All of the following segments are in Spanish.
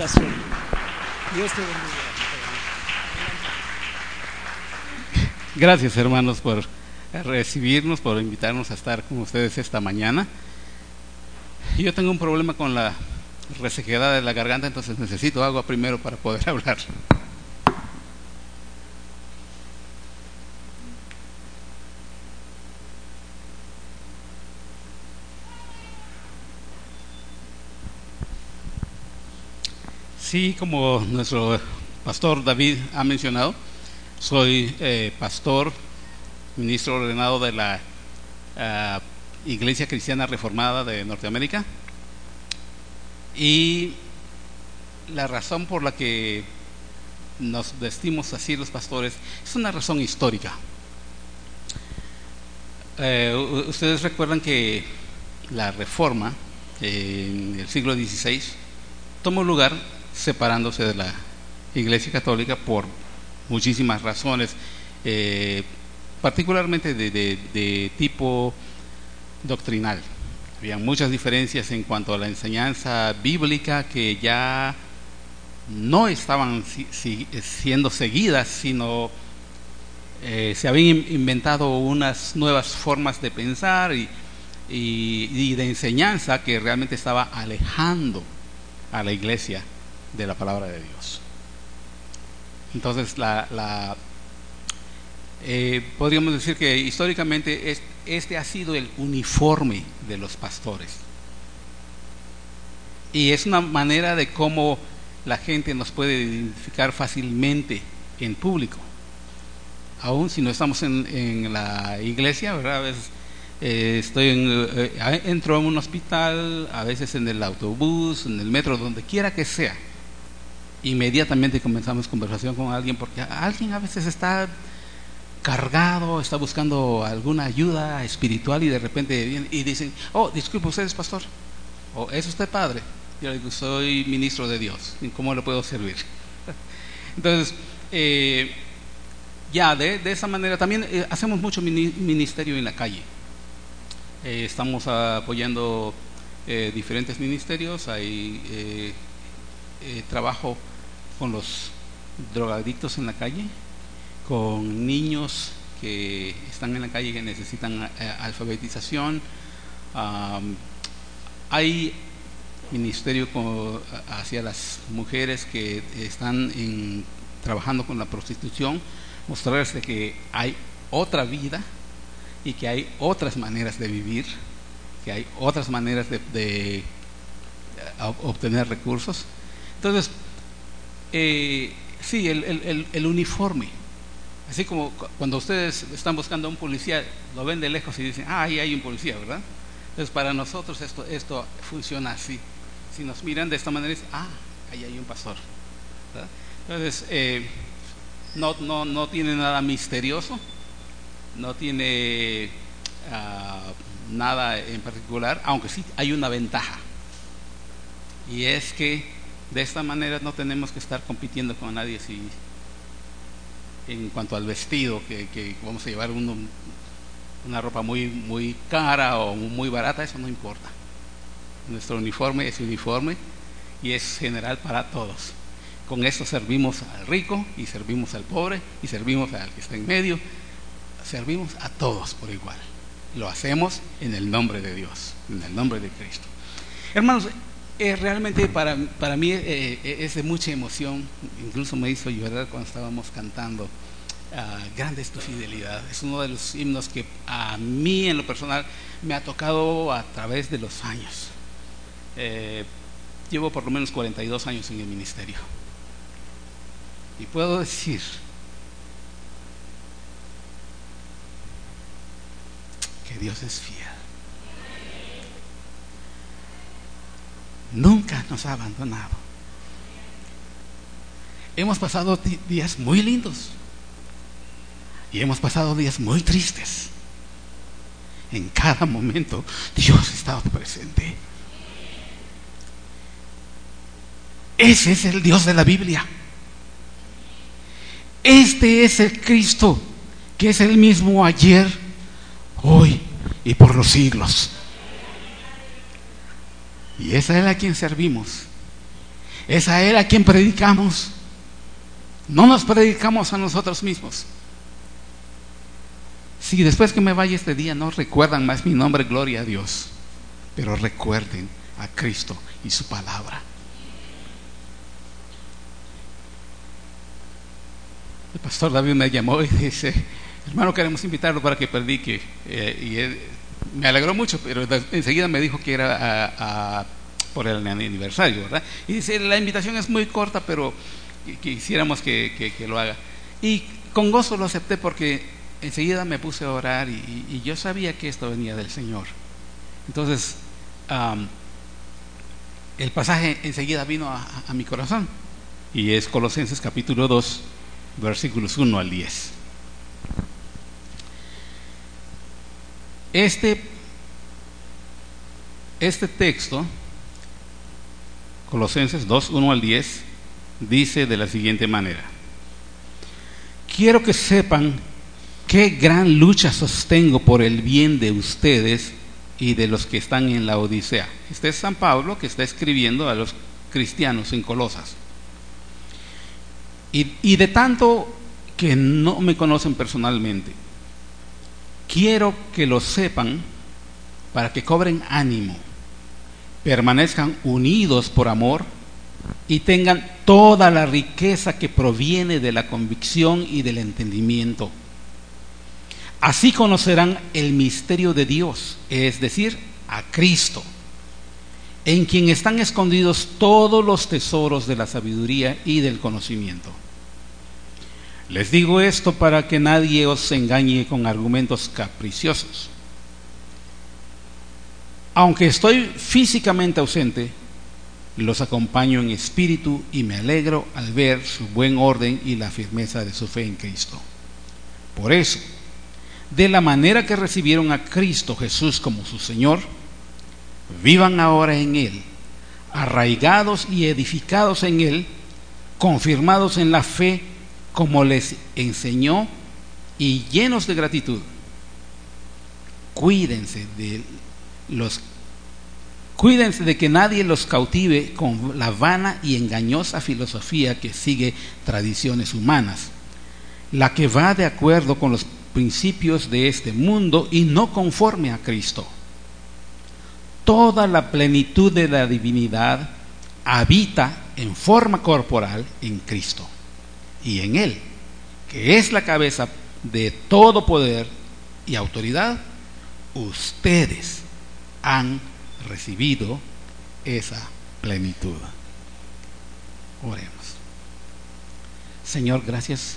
invitación. Dios te bendiga. Gracias hermanos por recibirnos, por invitarnos a estar con ustedes esta mañana. Yo tengo un problema con la resequedad de la garganta, entonces necesito agua primero para poder hablar. Sí, como nuestro pastor David ha mencionado, soy eh, pastor, ministro ordenado de la uh, Iglesia Cristiana Reformada de Norteamérica. Y la razón por la que nos vestimos así los pastores es una razón histórica. Eh, ustedes recuerdan que la reforma en el siglo XVI tomó lugar separándose de la Iglesia Católica por muchísimas razones, eh, particularmente de, tipo doctrinal. Había muchas diferencias en cuanto a la enseñanza bíblica que ya no estaban si, si, siendo seguidas, sino eh, se habían inventado unas nuevas formas de pensar y, y de enseñanza que realmente estaba alejando a la iglesia de la palabra de Dios. Entonces, la, la eh, podríamos decir que históricamente es, este ha sido el uniforme de los pastores. Y es una manera de cómo la gente nos puede identificar fácilmente en público. Aún si no estamos en, en la iglesia, ¿verdad? A veces eh, estoy en, eh, entro a un hospital, a veces en el autobús, en el metro, donde quiera que sea inmediatamente comenzamos conversación con alguien porque alguien a veces está cargado, está buscando alguna ayuda espiritual y de repente vienen y dicen, oh, disculpe, ¿usted es pastor? ¿O es usted padre? Yo digo, soy ministro de Dios, ¿cómo le puedo servir? Entonces, eh, ya de, de, esa manera también eh, hacemos mucho ministerio en la calle. Eh, estamos apoyando diferentes ministerios, hay trabajo con los drogadictos en la calle, con niños que están en la calle que necesitan eh, alfabetización. Hay ministerio hacia las mujeres que están trabajando con la prostitución, mostrarles que hay otra vida y que hay otras maneras de vivir, que hay otras maneras de, de obtener recursos. Entonces, eh, sí, el, uniforme. Así como cuando ustedes están buscando a un policía, lo ven de lejos y dicen, ah, ahí hay un policía, ¿verdad? Entonces, para nosotros esto, esto funciona así. Si nos miran de esta manera, dicen, ah, ahí hay un pastor. Entonces, eh, no, no, no tiene nada misterioso, no tiene uh, nada en particular, aunque sí hay una ventaja. Y es que de esta manera no tenemos que estar compitiendo con nadie si, en cuanto al vestido, que, vamos a llevar uno, una ropa muy, muy cara o muy barata, eso no importa. Nuestro uniforme es uniforme y es general para todos. Con esto servimos al rico y servimos al pobre y servimos al que está en medio. Servimos a todos por igual. Lo hacemos en el nombre de Dios, en el nombre de Cristo. Hermanos, eh, realmente para, para mí eh, es de mucha emoción, incluso me hizo llorar cuando estábamos cantando uh, Grande es tu fidelidad. Es uno de los himnos que a mí en lo personal me ha tocado a través de los años. Eh, llevo por lo menos 42 años en el ministerio. Y puedo decir que Dios es fiel. Nunca nos ha abandonado. Hemos pasado días muy lindos y hemos pasado días muy tristes. En cada momento Dios ha estado presente. Ese es el Dios de la Biblia. Este es el Cristo que es el mismo ayer, hoy y por los siglos. Y es a quien servimos. Es a Él a quien predicamos. No nos predicamos a nosotros mismos. Si después que me vaya este día no recuerdan más mi nombre, gloria a Dios. Pero recuerden a Cristo y su palabra. El pastor David me llamó y dice, hermano, queremos invitarlo para que predique. Eh, y me alegró mucho, pero enseguida me dijo que era por el aniversario, ¿verdad? Y dice, la invitación es muy corta, pero quisiéramos que, lo haga. Y con gozo lo acepté porque enseguida me puse a orar y, yo sabía que esto venía del Señor. Entonces, el pasaje enseguida vino a, a, mi corazón y es Colosenses capítulo 2, versículos 1 al 10. Este, este texto, Colosenses 2, 1 al 10, dice de la siguiente manera. Quiero que sepan qué gran lucha sostengo por el bien de ustedes y de los que están en la Odisea. Este es San Pablo que está escribiendo a los cristianos en Colosas. Y, y de tanto que no me conocen personalmente, quiero que lo sepan para que cobren ánimo, permanezcan unidos por amor y tengan toda la riqueza que proviene de la convicción y del entendimiento. Así conocerán el misterio de Dios, es decir, a Cristo, en quien están escondidos todos los tesoros de la sabiduría y del conocimiento. Les digo esto para que nadie os engañe con argumentos capriciosos. Aunque estoy físicamente ausente, los acompaño en espíritu y me alegro al ver su buen orden y la firmeza de su fe en Cristo. Por eso, de la manera que recibieron a Cristo Jesús como su Señor, vivan ahora en Él, arraigados y edificados en Él, confirmados en la fe como les enseñó y llenos de gratitud. Cuídense de los Cuídense de que nadie los cautive con la vana y engañosa filosofía que sigue tradiciones humanas, la que va de acuerdo con los principios de este mundo y no conforme a Cristo. Toda la plenitud de la divinidad habita en forma corporal en Cristo y en Él, que es la cabeza de todo poder y autoridad, ustedes han recibido esa plenitud. Oremos. Señor, gracias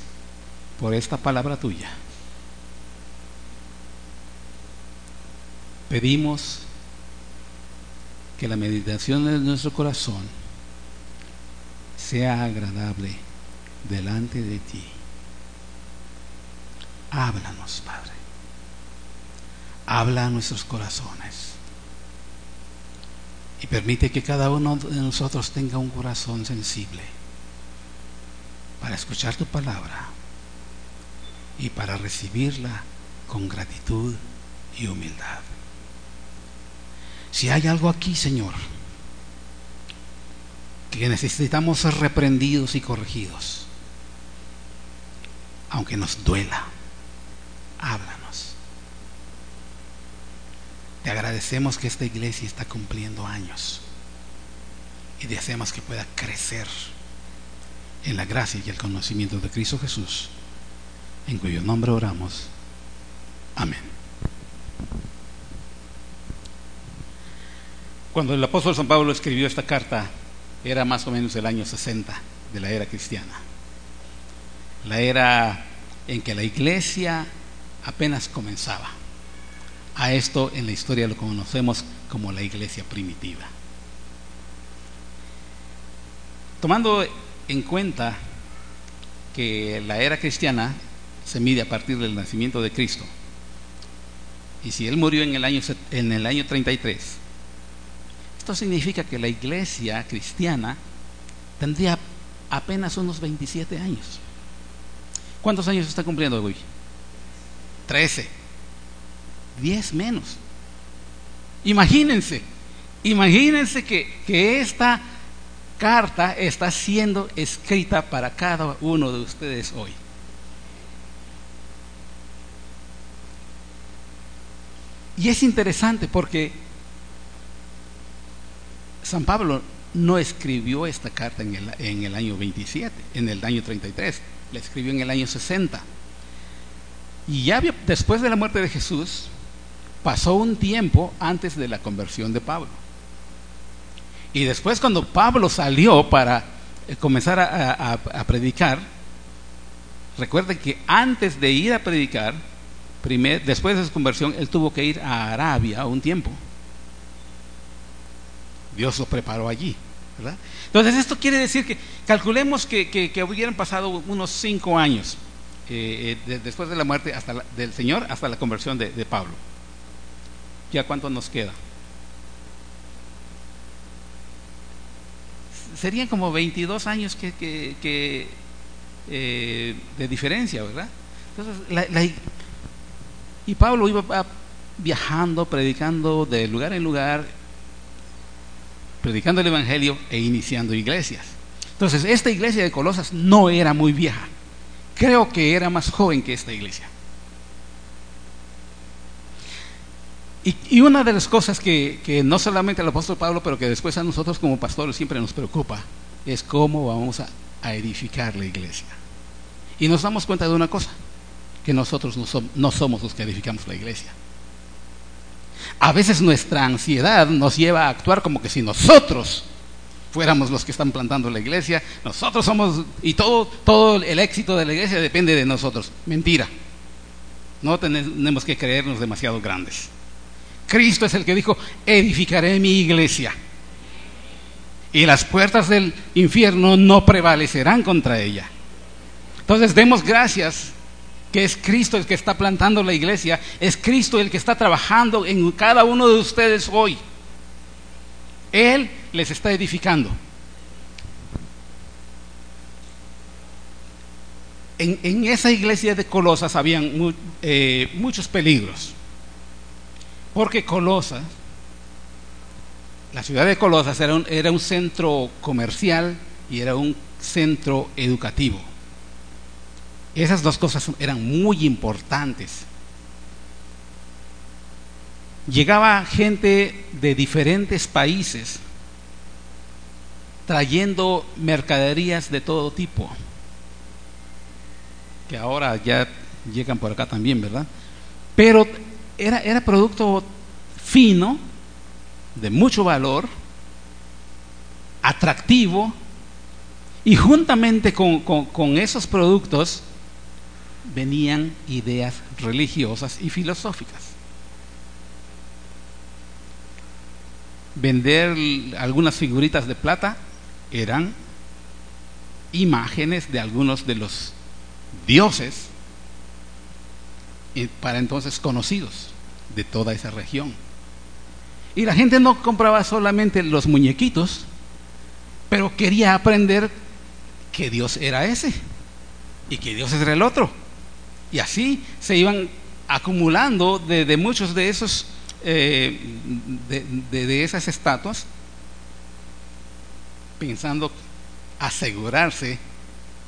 por esta palabra tuya. Pedimos que la meditación de nuestro corazón sea agradable delante de ti. Háblanos, Padre. Habla a nuestros corazones y permite que cada uno de nosotros tenga un corazón sensible para escuchar tu palabra y para recibirla con gratitud y humildad. Si hay algo aquí, Señor, que necesitamos ser reprendidos y corregidos, aunque nos duela, háblanos. Te agradecemos que esta iglesia está cumpliendo años y deseamos que pueda crecer en la gracia y el conocimiento de Cristo Jesús, en cuyo nombre oramos. Amén. Cuando el apóstol San Pablo escribió esta carta, era más o menos el año 60 de la era cristiana. La era en que la iglesia apenas comenzaba. A esto en la historia lo conocemos como la iglesia primitiva. Tomando en cuenta que la era cristiana se mide a partir del nacimiento de Cristo, y si Él murió en el año, en el año 33, esto significa que la iglesia cristiana tendría apenas unos 27 años. ¿Cuántos años está cumpliendo hoy? 13. 10 menos. Imagínense, imagínense que, esta carta está siendo escrita para cada uno de ustedes hoy. Y es interesante porque San Pablo no escribió esta carta en el, en el, año 27, en el año 33, la escribió en el año 60. Y ya después de la muerte de Jesús, pasó un tiempo antes de la conversión de Pablo. Y después cuando Pablo salió para eh, comenzar a, predicar, recuerden que antes de ir a predicar, después de su conversión, él tuvo que ir a Arabia un tiempo. Dios lo preparó allí. ¿verdad? Entonces esto quiere decir que calculemos que, hubieran pasado unos cinco años eh, de, después de la muerte hasta la, del Señor hasta la conversión de, Pablo. ¿Ya cuánto nos queda? Serían como 22 años que, eh, de diferencia, ¿verdad? Entonces, la, y Pablo iba viajando, predicando de lugar en lugar, predicando el Evangelio e iniciando iglesias. Entonces, esta iglesia de Colosas no era muy vieja. Creo que era más joven que esta iglesia. Y, una de las cosas que, que, no solamente al apóstol Pablo, pero que después a nosotros como pastores siempre nos preocupa, es cómo vamos a, a edificar la iglesia. Y nos damos cuenta de una cosa, que nosotros no, no somos los que edificamos la iglesia. A veces nuestra ansiedad nos lleva a actuar como que si nosotros fuéramos los que están plantando la iglesia, nosotros somos, y todo, todo el éxito de la iglesia depende de nosotros. Mentira. No tenemos que creernos demasiado grandes. Cristo es el que dijo, edificaré mi iglesia. Y las puertas del infierno no prevalecerán contra ella. Entonces demos gracias que es Cristo el que está plantando la iglesia, es Cristo el que está trabajando en cada uno de ustedes hoy. Él les está edificando. En, en esa iglesia de Colosas habían eh, muchos peligros, porque Colosas, la ciudad de Colosas era un centro comercial y era un centro educativo. Esas dos cosas eran muy importantes. Llegaba gente de diferentes países trayendo mercaderías de todo tipo, que ahora ya llegan por acá también, ¿verdad? Pero era, era producto fino, de mucho valor, atractivo, y juntamente con, con, con esos productos venían ideas religiosas y filosóficas. Vender algunas figuritas de plata eran imágenes de algunos de los dioses para entonces conocidos de toda esa región. Y la gente no compraba solamente los muñequitos, pero quería aprender que Dios era ese y que Dios era el otro. Y así se iban acumulando de, muchos de esos eh, de, de, de esas estatuas pensando asegurarse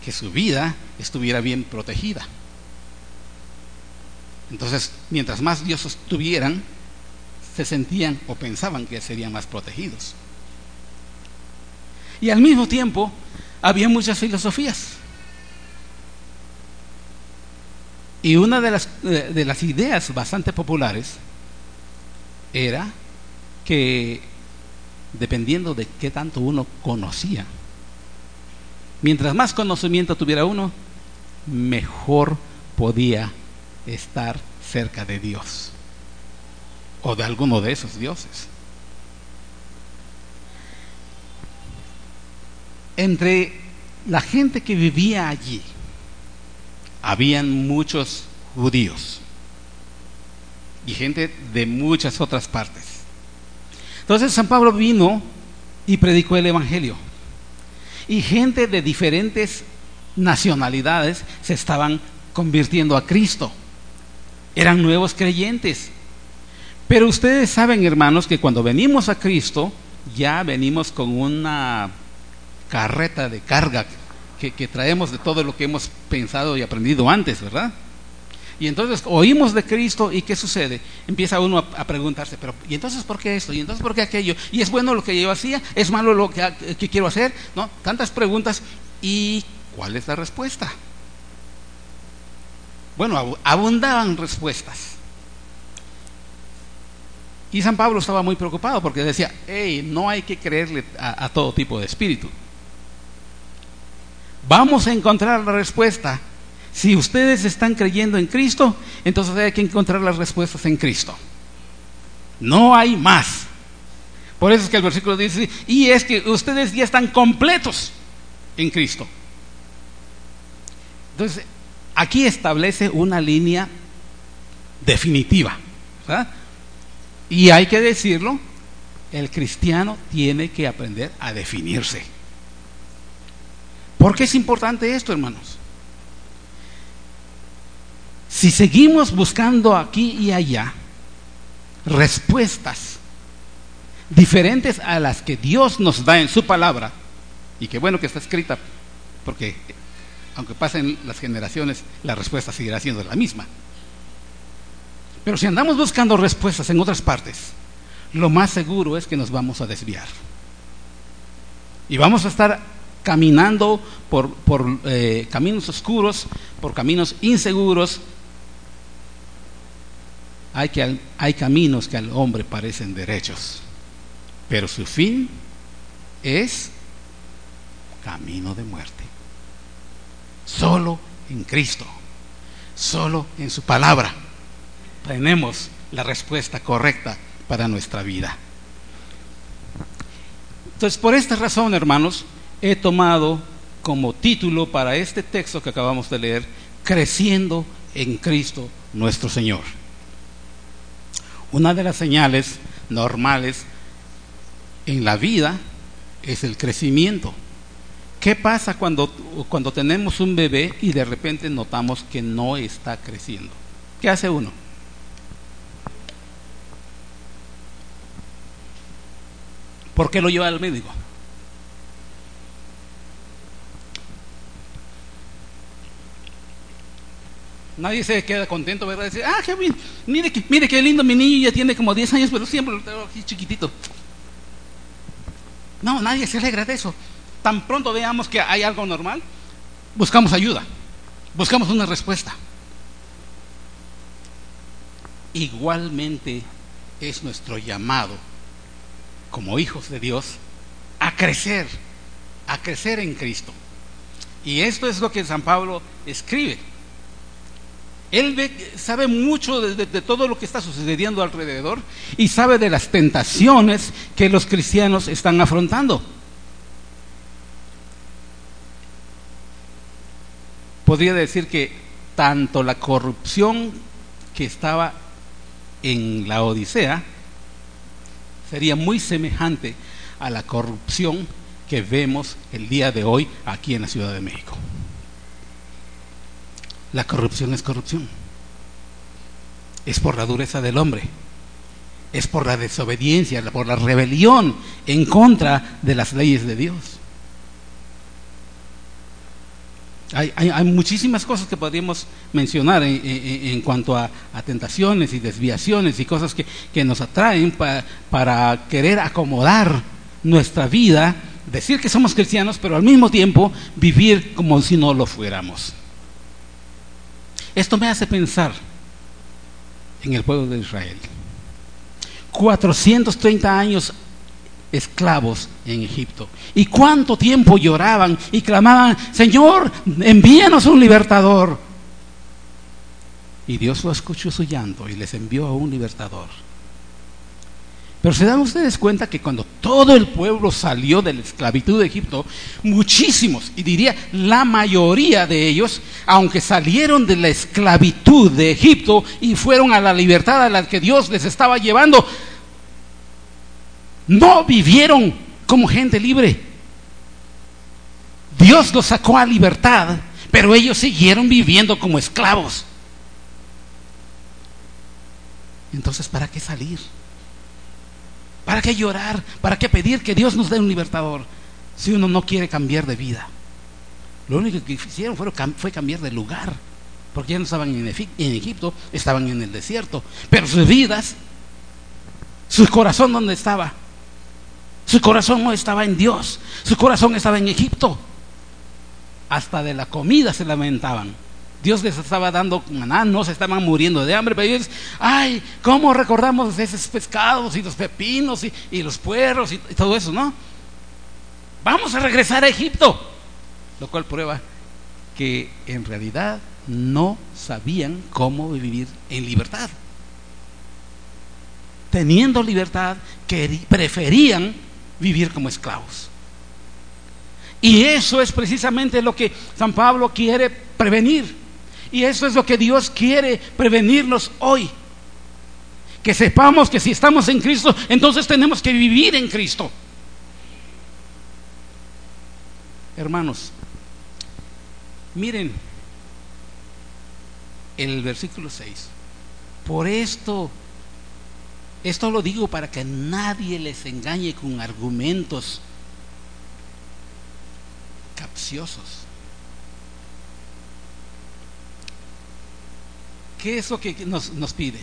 que su vida estuviera bien protegida. Entonces, mientras más dioses tuvieran, se sentían o pensaban que serían más protegidos. Y al mismo tiempo, había muchas filosofías. Y una de las, de las ideas bastante populares era que dependiendo de qué tanto uno conocía, mientras más conocimiento tuviera uno, mejor podía estar cerca de Dios o de alguno de esos dioses. Entre la gente que vivía allí, habían muchos judíos y gente de muchas otras partes. Entonces San Pablo vino y predicó el Evangelio. Y gente de diferentes nacionalidades se estaban convirtiendo a Cristo. Eran nuevos creyentes. Pero ustedes saben, hermanos, que cuando venimos a Cristo, ya venimos con una carreta de carga que, traemos de todo lo que hemos pensado y aprendido antes, ¿verdad? Y entonces oímos de Cristo y ¿qué sucede? Empieza uno a, preguntarse, pero ¿y entonces por qué esto? ¿Y entonces por qué aquello? ¿Y es bueno lo que yo hacía? ¿Es malo lo que, quiero hacer? ¿No? Tantas preguntas. ¿Y cuál es la respuesta? Bueno, abundaban respuestas. Y San Pablo estaba muy preocupado porque decía, hey, no hay que creerle a todo tipo de espíritu. Vamos a encontrar la respuesta si ustedes están creyendo en Cristo, entonces hay que encontrar las respuestas en Cristo. No hay más. Por eso es que el versículo dice, y es que ustedes ya están completos en Cristo. Entonces, aquí establece una línea definitiva. Y hay que decirlo, el cristiano tiene que aprender a definirse. ¿Por qué es importante esto, hermanos? Si seguimos buscando aquí y allá respuestas diferentes a las que Dios nos da en su palabra, y qué bueno que está escrita, porque aunque pasen las generaciones, la respuesta seguirá siendo la misma. Pero si andamos buscando respuestas en otras partes, lo más seguro es que nos vamos a desviar. Y vamos a estar caminando por, por eh, caminos oscuros, por caminos inseguros, hay, que, hay caminos que al hombre parecen derechos, pero su fin es camino de muerte. Solo en Cristo, solo en su palabra, tenemos la respuesta correcta para nuestra vida. Entonces, por esta razón, hermanos, he tomado como título para este texto que acabamos de leer, Creciendo en Cristo nuestro Señor. Una de las señales normales en la vida es el crecimiento. ¿Qué pasa cuando, cuando tenemos un bebé y de repente notamos que no está creciendo? ¿Qué hace uno? ¿Por qué lo lleva al médico? Nadie se queda contento, ¿verdad? Dice, ah, qué mire, que, mire qué lindo, mi niño ya tiene como 10 años, pero siempre lo tengo aquí chiquitito. No, nadie se alegra de eso. Tan pronto veamos que hay algo normal, buscamos ayuda, buscamos una respuesta. Igualmente es nuestro llamado como hijos de Dios a crecer, a crecer en Cristo. Y esto es lo que San Pablo escribe. Él ve, sabe mucho de, todo lo que está sucediendo alrededor y sabe de las tentaciones que los cristianos están afrontando. Podría decir que tanto la corrupción que estaba en la Odisea sería muy semejante a la corrupción que vemos el día de hoy aquí en la Ciudad de México. La corrupción es corrupción. Es por la dureza del hombre. Es por la desobediencia, por la rebelión en contra de las leyes de Dios. Hay, muchísimas cosas que podríamos mencionar en, cuanto a, tentaciones y desviaciones y cosas que, nos atraen pa, para querer acomodar nuestra vida, decir que somos cristianos, pero al mismo tiempo vivir como si no lo fuéramos. Esto me hace pensar en el pueblo de Israel. 430 años esclavos en Egipto. ¿Y cuánto tiempo lloraban y clamaban, Señor, envíanos un libertador? Y Dios lo escuchó su llanto y les envió a un libertador. Pero se dan ustedes cuenta que cuando todo el pueblo salió de la esclavitud de Egipto, muchísimos, y diría la mayoría de ellos, aunque salieron de la esclavitud de Egipto y fueron a la libertad a la que Dios les estaba llevando, no vivieron como gente libre. Dios los sacó a libertad, pero ellos siguieron viviendo como esclavos. Entonces, ¿para qué salir? ¿Para qué llorar? ¿Para qué pedir que Dios nos dé un libertador? si uno no quiere cambiar de vida. Lo único que hicieron fue, cambiar de lugar, porque ya no estaban en, Egipto, estaban en el desierto, pero sus vidas, su corazón donde estaba, su corazón no estaba en Dios, su corazón estaba en Egipto. Hasta de la comida se lamentaban. Dios les estaba dando maná, no se estaban muriendo de hambre, pero ellos, ay, ¿cómo recordamos esos pescados y los pepinos y, los puerros y, todo eso, no? Vamos a regresar a Egipto. Lo cual prueba que en realidad no sabían cómo vivir en libertad. Teniendo libertad, preferían vivir como esclavos. Y eso es precisamente lo que San Pablo quiere prevenir. Y eso es lo que Dios quiere prevenirnos hoy. Que sepamos que si estamos en Cristo, entonces tenemos que vivir en Cristo. Hermanos, miren el versículo 6. Por esto, esto lo digo para que nadie les engañe con argumentos capciosos. ¿Qué es lo que nos, pide?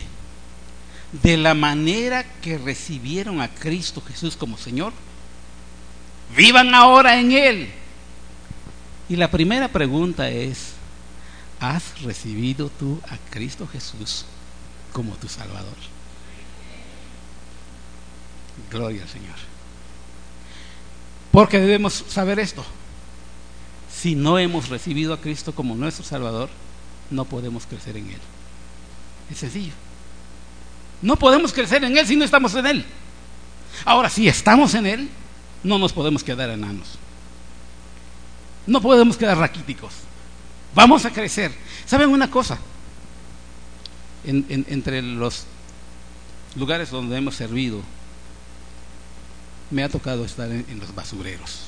De la manera que recibieron a Cristo Jesús como Señor, vivan ahora en Él. Y la primera pregunta es, ¿has recibido tú a Cristo Jesús como tu Salvador? Gloria al Señor. Porque debemos saber esto. Si no hemos recibido a Cristo como nuestro Salvador, no podemos crecer en Él. Es sencillo. No podemos crecer en Él si no estamos en Él. Ahora, si estamos en Él, no nos podemos quedar enanos. No podemos quedar raquíticos. Vamos a crecer. ¿Saben una cosa? entre los lugares donde hemos servido, me ha tocado estar en, en los basureros.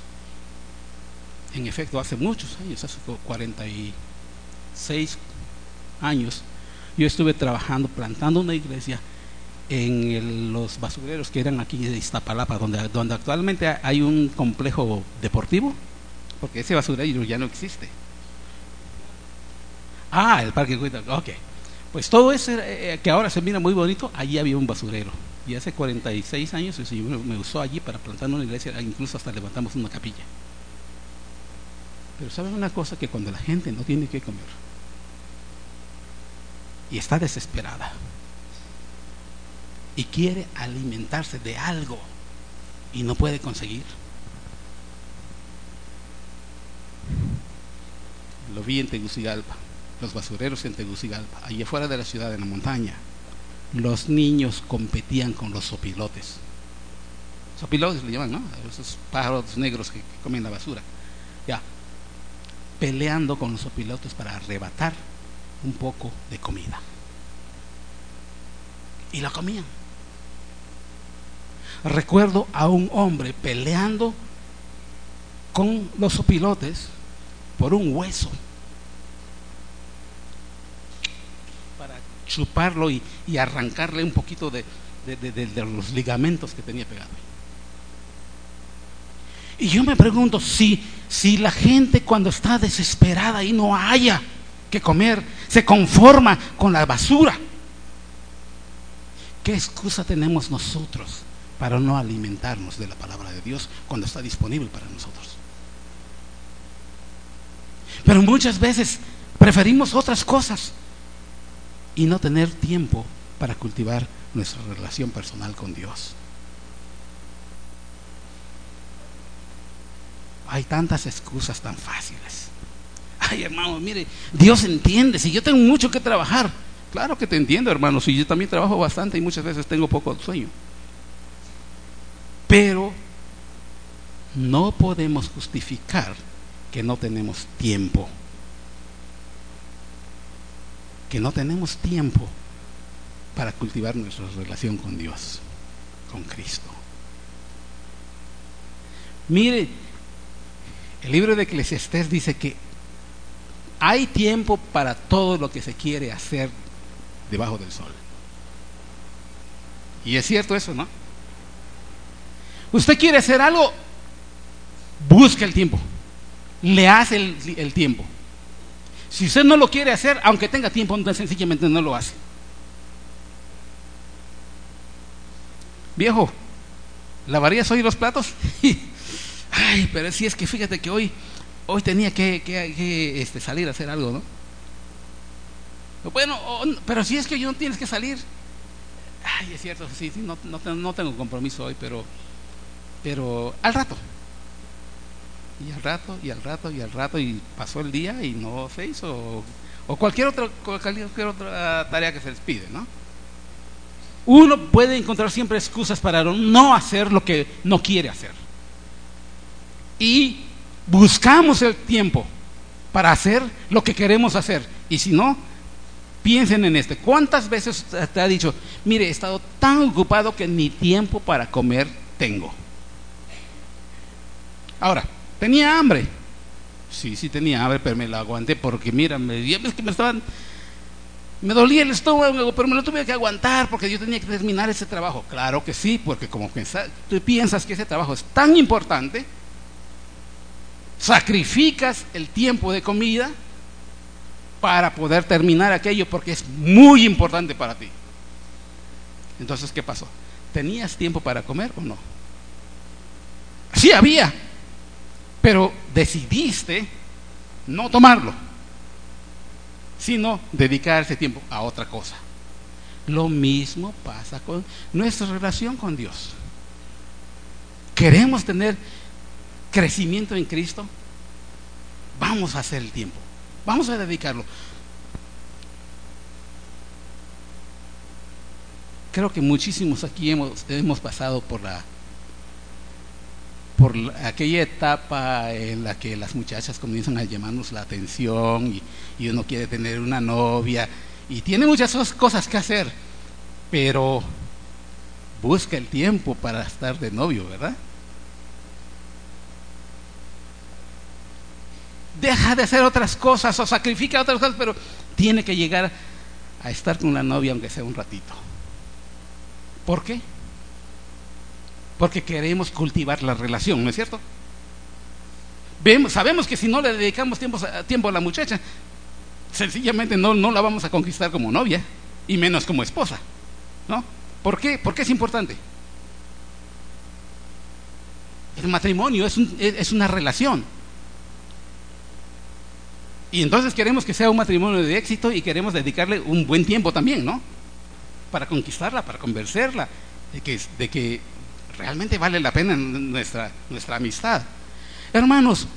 En efecto, hace muchos años, hace 46 años, yo estuve trabajando, plantando una iglesia en los basureros que eran aquí de Iztapalapa, donde, actualmente hay un complejo deportivo, porque ese basurero ya no existe. Ah, el parque ok. Pues todo ese eh, que ahora se mira muy bonito, allí había un basurero. Y hace 46 años el Señor me usó allí para plantar una iglesia, incluso hasta levantamos una capilla. Pero saben una cosa que cuando la gente no tiene que comer, y está desesperada y quiere alimentarse de algo y no puede conseguir. Lo vi en Tegucigalpa, los basureros en Tegucigalpa, allí afuera de la ciudad, en la montaña. Los niños competían con los sopilotes. Sopilotes le llaman, ¿no? Esos pájaros negros que, comen la basura. Ya, peleando con los sopilotes para arrebatar un poco de comida. Y la comían. Recuerdo a un hombre peleando con los opilotes por un hueso para chuparlo y, arrancarle un poquito de, de, los ligamentos que tenía pegado. Y yo me pregunto si, si la gente cuando está desesperada y no haya que comer, se conforma con la basura. ¿Qué excusa tenemos nosotros para no alimentarnos de la palabra de Dios cuando está disponible para nosotros? Pero muchas veces preferimos otras cosas y no tener tiempo para cultivar nuestra relación personal con Dios. Hay tantas excusas tan fáciles. Ay, hermano, mire, Dios entiende, si yo tengo mucho que trabajar, claro que te entiendo, hermano, si yo también trabajo bastante y muchas veces tengo poco sueño. Pero no podemos justificar que no tenemos tiempo. Que no tenemos tiempo para cultivar nuestra relación con Dios, con Cristo. Mire, el libro de Eclesiastés dice que hay tiempo para todo lo que se quiere hacer debajo del sol. Y es cierto eso, ¿no? Usted quiere hacer algo, busca el tiempo, le hace el, tiempo. Si usted no lo quiere hacer, aunque tenga tiempo, entonces sencillamente no lo hace. Viejo, ¿lavarías hoy los platos? Ay, pero si es que fíjate que hoy, hoy tenía que, que- este, salir a hacer algo, ¿no? Bueno, pero si es que hoy no tienes que salir. Ay, es cierto, sí, sí, no, no, te- no tengo compromiso hoy, pero, pero al rato. Y al rato, y al rato, y al rato, y pasó el día y no se hizo. O, cualquier, otra, cualquier otra tarea que se les pide, ¿no? Uno puede encontrar siempre excusas para no hacer lo que no quiere hacer. Y buscamos el tiempo para hacer lo que queremos hacer. Y si no, piensen en este. ¿Cuántas veces te ha dicho, mire, he estado tan ocupado que ni tiempo para comer tengo? Ahora, tenía hambre. Sí, sí tenía hambre, pero me la aguanté porque mira, me, es que me estaban me dolía el estómago, pero me lo tuve que aguantar porque yo tenía que terminar ese trabajo. Claro que sí, porque como tú piensas que ese trabajo es tan importante, sacrificas el tiempo de comida para poder terminar aquello porque es muy importante para ti. Entonces, ¿qué pasó? ¿Tenías tiempo para comer o no? Sí había, pero decidiste no tomarlo sino dedicar ese tiempo a otra cosa. Lo mismo pasa con nuestra relación con Dios. ¿Queremos tener crecimiento en Cristo? Vamos a hacer el tiempo, vamos a dedicarlo. Creo que muchísimos aquí hemos, hemos pasado por la por la- aquella etapa en la que las muchachas comienzan a llamarnos la atención y, y uno quiere tener una novia y tiene muchas cos- cosas que hacer, pero busca el tiempo para estar de novio, ¿verdad? Deja de hacer otras cosas o sacrifica otras cosas, pero tiene que llegar a estar con la novia aunque sea un ratito. ¿Por qué? Porque queremos cultivar la relación, ¿no es cierto? Sabemos que si no le dedicamos tiempo, a- tiempo a la muchacha, sencillamente no, no la vamos a conquistar como novia, y menos como esposa. ¿No? ¿Por qué? Porque es importante. El matrimonio es es una relación. Y entonces queremos que sea un matrimonio de éxito y queremos dedicarle un buen tiempo también, ¿no? Para conquistarla, para convencerla de que, realmente vale la pena nuestra, nuestra amistad. Hermanos,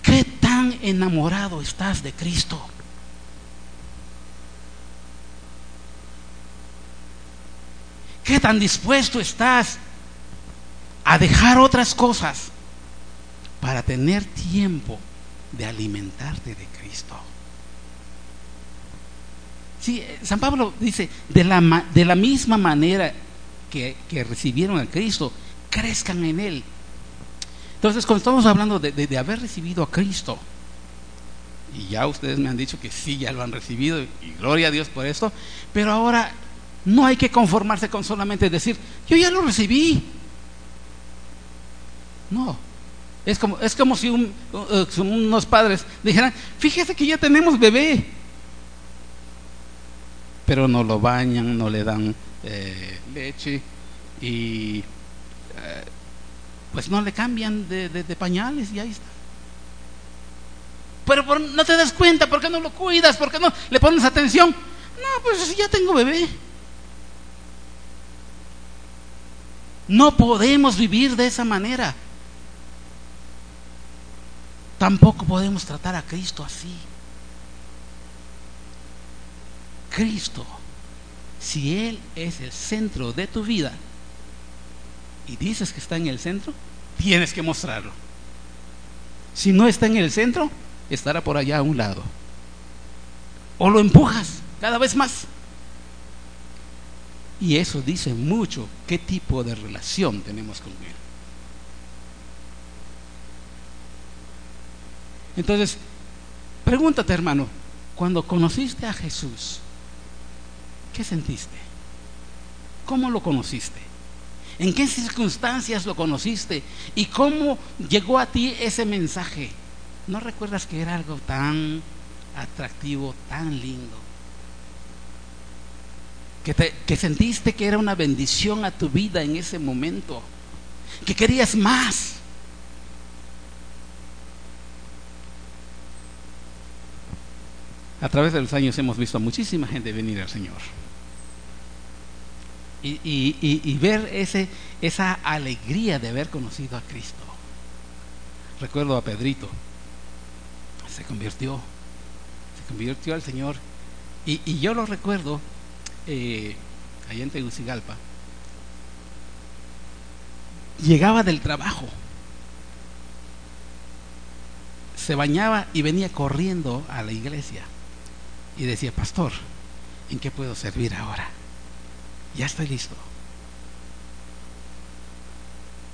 ¿qué tan enamorado estás de Cristo? ¿Qué tan dispuesto estás a dejar otras cosas para tener tiempo de alimentarte de Cristo? Sí, eh, San Pablo dice, de la, de la misma manera que, que recibieron a Cristo, crezcan en Él. Entonces, cuando estamos hablando de, de- de haber recibido a Cristo, y ya ustedes me han dicho que sí, ya lo han recibido, y gloria a Dios por esto, pero ahora no hay que conformarse con solamente decir, yo ya lo recibí. No, es como, es como si un- uh, unos padres dijeran, fíjese que ya tenemos bebé, pero no lo bañan, no le dan eh, leche y eh, pues no le cambian de, pañales y ahí está. Pero no te das cuenta, ¿por qué no lo cuidas? ¿Por qué no le pones atención? No, pues ya tengo bebé. No podemos vivir de esa manera. Tampoco podemos tratar a Cristo así. Cristo, si Él es el centro de tu vida y dices que está en el centro, tienes que mostrarlo. Si no está en el centro, estará por allá a un lado. O lo empujas cada vez más. Y eso dice mucho qué tipo de relación tenemos con Él. Entonces, pregúntate hermano, cuando conociste a Jesús, ¿qué sentiste? ¿Cómo lo conociste? ¿En qué circunstancias lo conociste? ¿Y cómo llegó a ti ese mensaje? ¿No recuerdas que era algo tan atractivo, tan lindo? Que, te, que sentiste que era una bendición a tu vida en ese momento. Que querías más. A través de los años hemos visto a muchísima gente venir al Señor. Y, y, y, ver ese, esa alegría de haber conocido a Cristo. Recuerdo a Pedrito, se convirtió, se convirtió al Señor. Y, yo lo recuerdo eh, allá en Tegucigalpa. Llegaba del trabajo, se bañaba y venía corriendo a la iglesia y decía, pastor, ¿en qué puedo servir ahora? Ya estoy listo.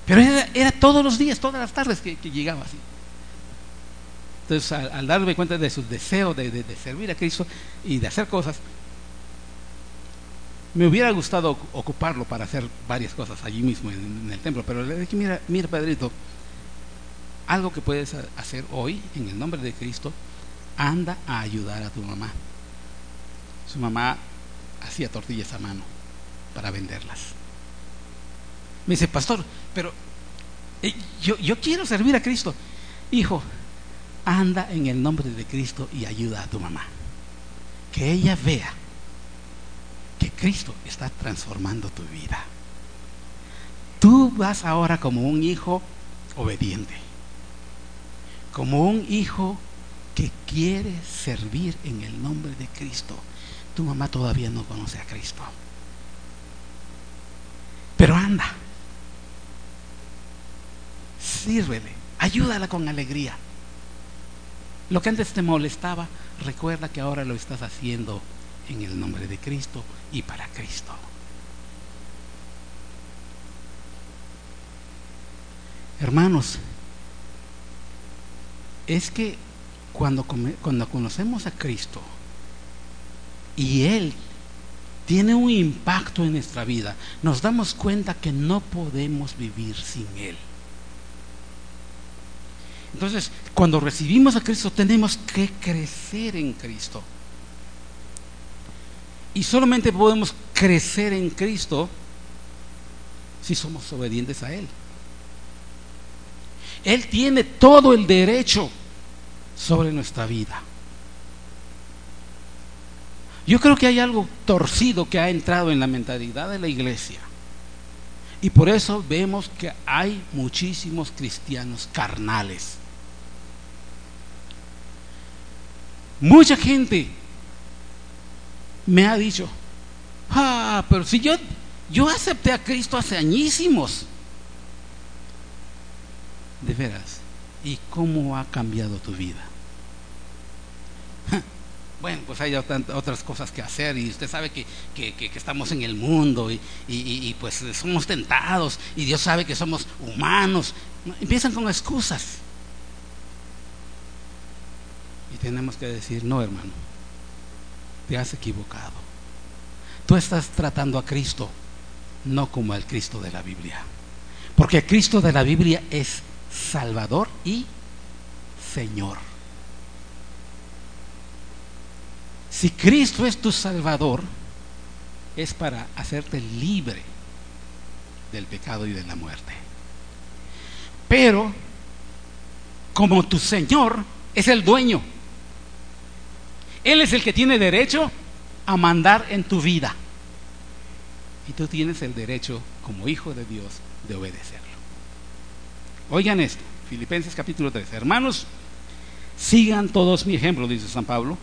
Pero era, todos los días, todas las tardes que, llegaba así. Entonces, al, al, darme cuenta de su deseo de, servir a Cristo y de hacer cosas, me hubiera gustado ocuparlo para hacer varias cosas allí mismo en, en el templo. Pero le dije, mira, mira, Pedrito, algo que puedes hacer hoy en el nombre de Cristo, anda a ayudar a tu mamá. Mamá hacía tortillas a mano para venderlas. Me dice, pastor, pero eh, yo quiero servir a Cristo. Hijo, anda en el nombre de Cristo y ayuda a tu mamá. Que ella vea que Cristo está transformando tu vida. Tú vas ahora como un hijo obediente, como un hijo que quiere servir en el nombre de Cristo. Tu mamá todavía no conoce a Cristo. Pero anda. Sírvele. Ayúdala con alegría. Lo que antes te molestaba, recuerda que ahora lo estás haciendo en el nombre de Cristo y para Cristo. Hermanos, es que cuando, cuando conocemos a Cristo y Él tiene un impacto en nuestra vida, nos damos cuenta que no podemos vivir sin Él. Entonces, cuando recibimos a Cristo tenemos que crecer en Cristo. Y solamente podemos crecer en Cristo si somos obedientes a Él. Él tiene todo el derecho sobre nuestra vida. Yo creo que hay algo torcido que ha entrado en la mentalidad de la iglesia. Y por eso vemos que hay muchísimos cristianos carnales. Mucha gente me ha dicho, ah, pero si yo, yo acepté a Cristo hace añísimos. De veras, ¿y cómo ha cambiado tu vida? Bueno, pues hay otras cosas que hacer y usted sabe que, que, que, estamos en el mundo y, y, y, pues somos tentados y Dios sabe que somos humanos. Empiezan con excusas. Y tenemos que decir, no hermano, te has equivocado. Tú estás tratando a Cristo no como al Cristo de la Biblia. Porque Cristo de la Biblia es Salvador y Señor. Si Cristo es tu Salvador, es para hacerte libre del pecado y de la muerte. Pero, como tu Señor es el dueño, Él es el que tiene derecho a mandar en tu vida. Y tú tienes el derecho, como hijo de Dios, de obedecerlo. Oigan esto, Filipenses capítulo 3. Hermanos, sigan todos mi ejemplo, dice San Pablo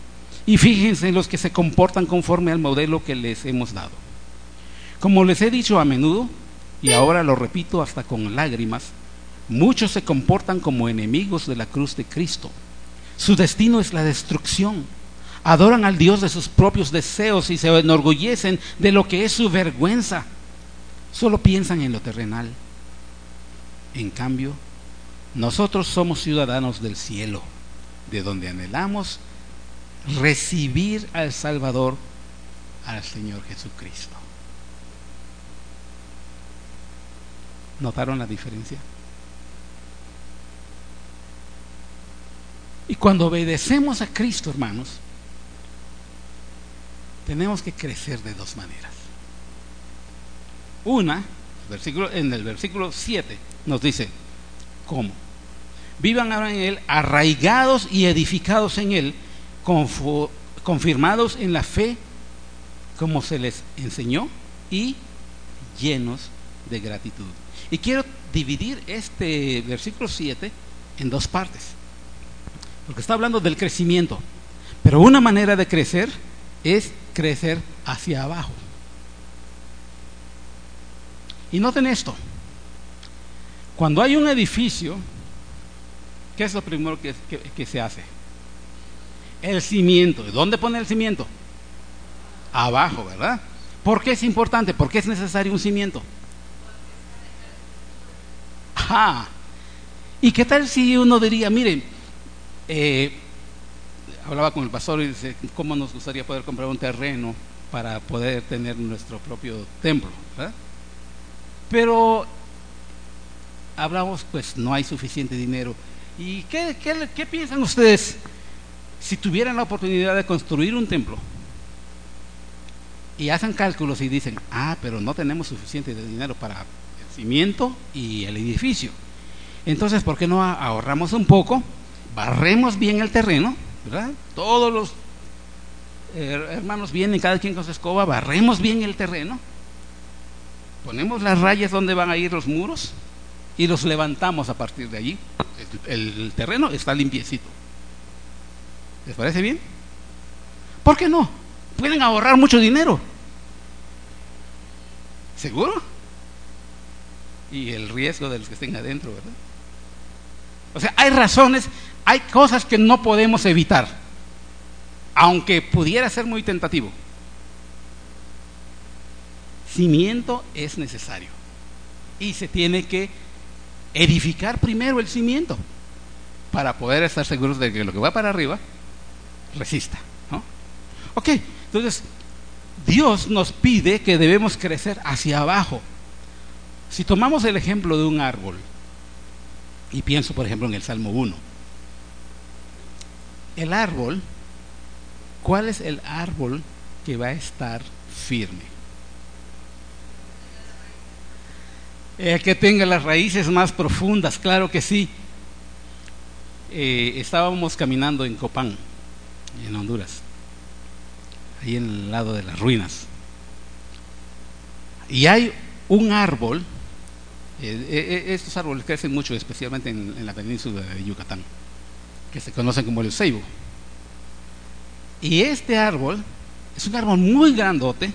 y fíjense en los que se comportan conforme al modelo que les hemos dado. Como les he dicho a menudo, y ahora lo repito hasta con lágrimas, muchos se comportan como enemigos de la cruz de Cristo. Su destino es la destrucción. Adoran al Dios de sus propios deseos y se enorgullecen de lo que es su vergüenza. Solo piensan en lo terrenal. En cambio, nosotros somos ciudadanos del cielo, de donde anhelamos recibir al Salvador, al Señor Jesucristo. ¿Notaron la diferencia? Y cuando obedecemos a Cristo, hermanos, tenemos que crecer de dos maneras. Una, versículo, en el versículo 7 nos dice, ¿cómo? Vivan ahora en Él, arraigados y edificados en Él, confirmados en la fe como se les enseñó y llenos de gratitud. Y quiero dividir este versículo 7 en dos partes, porque está hablando del crecimiento, pero una manera de crecer es crecer hacia abajo. Y noten esto, cuando hay un edificio, ¿qué es lo primero que, que se hace? El cimiento. ¿Dónde pone el cimiento? Abajo, ¿verdad? ¿Por qué es importante? ¿Por qué es necesario un cimiento? Ajá. ¿Y qué tal si uno diría, miren, eh, hablaba con el pastor y dice, ¿cómo nos gustaría poder comprar un terreno para poder tener nuestro propio templo? ¿verdad? Pero hablamos, pues no hay suficiente dinero. ¿Y qué, qué, qué piensan ustedes si tuvieran la oportunidad de construir un templo? y hacen cálculos y dicen, ah, pero no tenemos suficiente dinero para el cimiento y el edificio. Entonces, ¿por qué no ahorramos un poco? Barremos bien el terreno, ¿verdad? Todos los hermanos vienen, cada quien con su escoba, barremos bien el terreno, ponemos las rayas donde van a ir los muros y los levantamos a partir de allí. El, terreno está limpiecito. ¿Les parece bien? ¿Por qué no? Pueden ahorrar mucho dinero. ¿Seguro? Y el riesgo de los que estén adentro, ¿verdad? O sea, hay razones, hay cosas que no podemos evitar, aunque pudiera ser muy tentativo. Cimiento es necesario y se tiene que edificar primero el cimiento para poder estar seguros de que lo que va para arriba resista. ¿no? Ok, entonces Dios nos pide que debemos crecer hacia abajo. Si tomamos el ejemplo de un árbol, y pienso por ejemplo en el Salmo 1, el árbol, ¿cuál es el árbol que va a estar firme? El que tenga las raíces más profundas, claro que sí. Eh, estábamos caminando en Copán, en Honduras ahí en el lado de las ruinas. Y hay un árbol, eh, eh, eh, estos árboles crecen mucho, especialmente en, la península de Yucatán, que se conocen como el ceibo. Y este árbol es un árbol muy grandote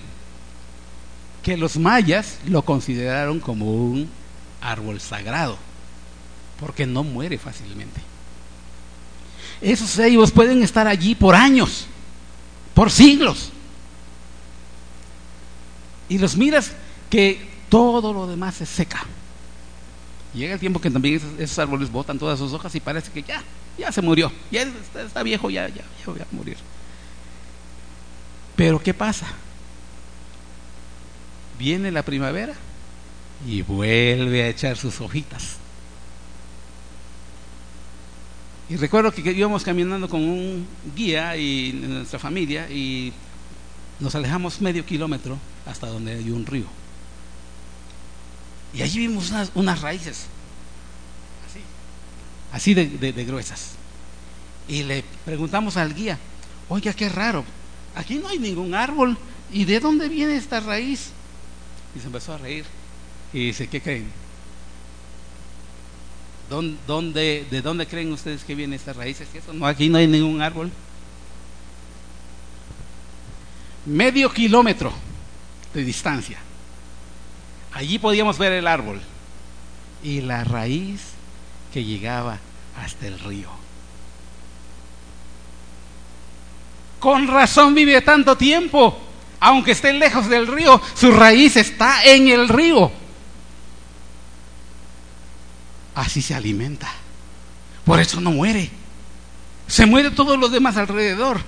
que los mayas lo consideraron como un árbol sagrado, porque no muere fácilmente. Esos ceibos pueden estar allí por años por siglos. Y los miras que todo lo demás se seca. Llega el tiempo que también esos, árboles botan todas sus hojas y parece que ya, ya se murió, ya está, viejo, ya, ya, ya voy a morir. Pero ¿qué pasa? Viene la primavera y vuelve a echar sus hojitas. Y recuerdo que íbamos caminando con un guía y nuestra familia y nos alejamos medio kilómetro hasta donde hay un río. Y allí vimos unas, raíces, así, así de, gruesas. Y le preguntamos al guía, oiga, qué raro, aquí no hay ningún árbol, ¿y de dónde viene esta raíz? Y se empezó a reír. Y dice, ¿qué creen? ¿Dónde, ¿De dónde creen ustedes que vienen estas raíces? Eso? No, aquí no hay ningún árbol. Medio kilómetro de distancia. Allí podíamos ver el árbol y la raíz que llegaba hasta el río. Con razón vive tanto tiempo, aunque esté lejos del río, su raíz está en el río así se alimenta. Por eso no muere. Se muere todos los demás alrededor.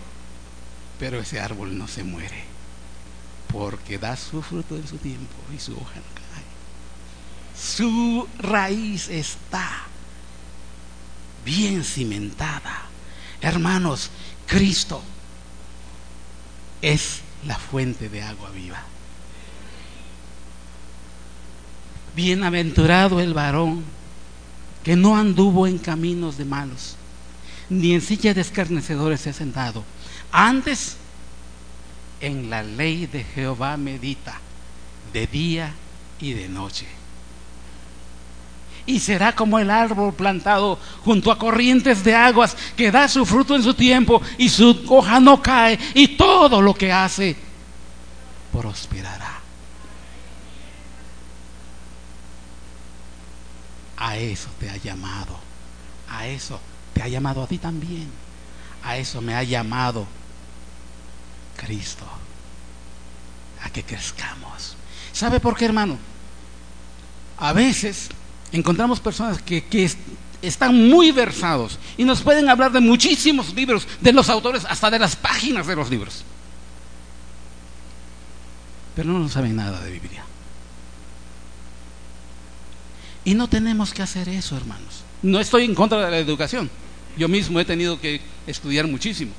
Pero ese árbol no se muere. Porque da su fruto en su tiempo y su hoja no cae. su raíz está bien cimentada. Hermanos, Cristo es la fuente de agua viva. Bienaventurado el varón que no anduvo en caminos de malos, ni en silla de escarnecedores se ha sentado. Antes, en la ley de Jehová medita, de día y de noche. Y será como el árbol plantado junto a corrientes de aguas, que da su fruto en su tiempo y su hoja no cae, y todo lo que hace prosperará. A eso te ha llamado. A eso te ha llamado a ti también. A eso me ha llamado Cristo. A que crezcamos. ¿Sabe por qué, hermano? A veces encontramos personas que, están muy versados y nos pueden hablar de muchísimos libros, de los autores, hasta de las páginas de los libros. Pero no saben nada de Biblia. Y no tenemos que hacer eso, hermanos. No estoy en contra de la educación. Yo mismo he tenido que estudiar muchísimo.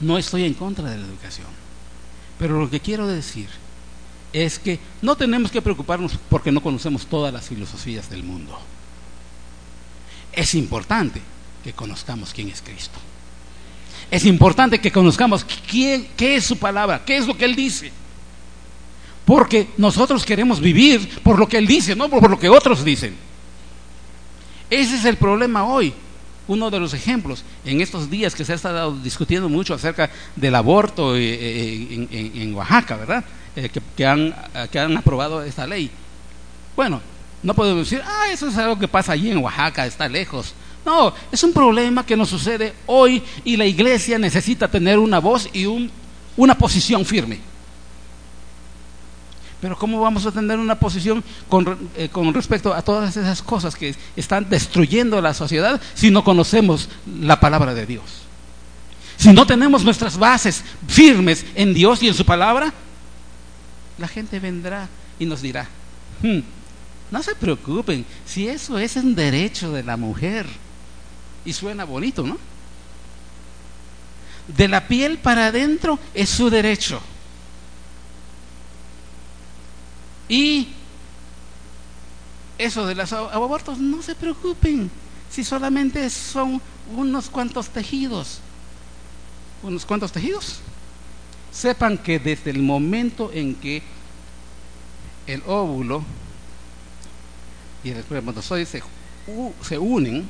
No estoy en contra de la educación. Pero lo que quiero decir es que no tenemos que preocuparnos porque no conocemos todas las filosofías del mundo. Es importante que conozcamos quién es Cristo. Es importante que conozcamos quién, qué es su palabra, qué es lo que Él dice. Porque nosotros queremos vivir por lo que Él dice, no por lo que otros dicen. Ese es el problema hoy. Uno de los ejemplos, en estos días que se ha estado discutiendo mucho acerca del aborto eh, eh, en, Oaxaca, ¿verdad? Eh, que, han, que han aprobado esta ley. Bueno, no podemos decir, ah, eso es algo que pasa allí en Oaxaca, está lejos. No, es un problema que nos sucede hoy y la iglesia necesita tener una voz y un, una posición firme. Pero ¿cómo vamos a tener una posición eh, con, respecto a todas esas cosas que están destruyendo la sociedad si no conocemos la palabra de Dios? Si no tenemos nuestras bases firmes en Dios y en su palabra, la gente vendrá y nos dirá, hmm, no se preocupen, si eso es un derecho de la mujer. Y suena bonito, ¿no? De la piel para adentro es su derecho. Y eso de los abortos, no se preocupen, si solamente son unos cuantos tejidos. ¿Unos cuantos tejidos? Sepan que desde el momento en que el óvulo y el espermatozoide se, se unen,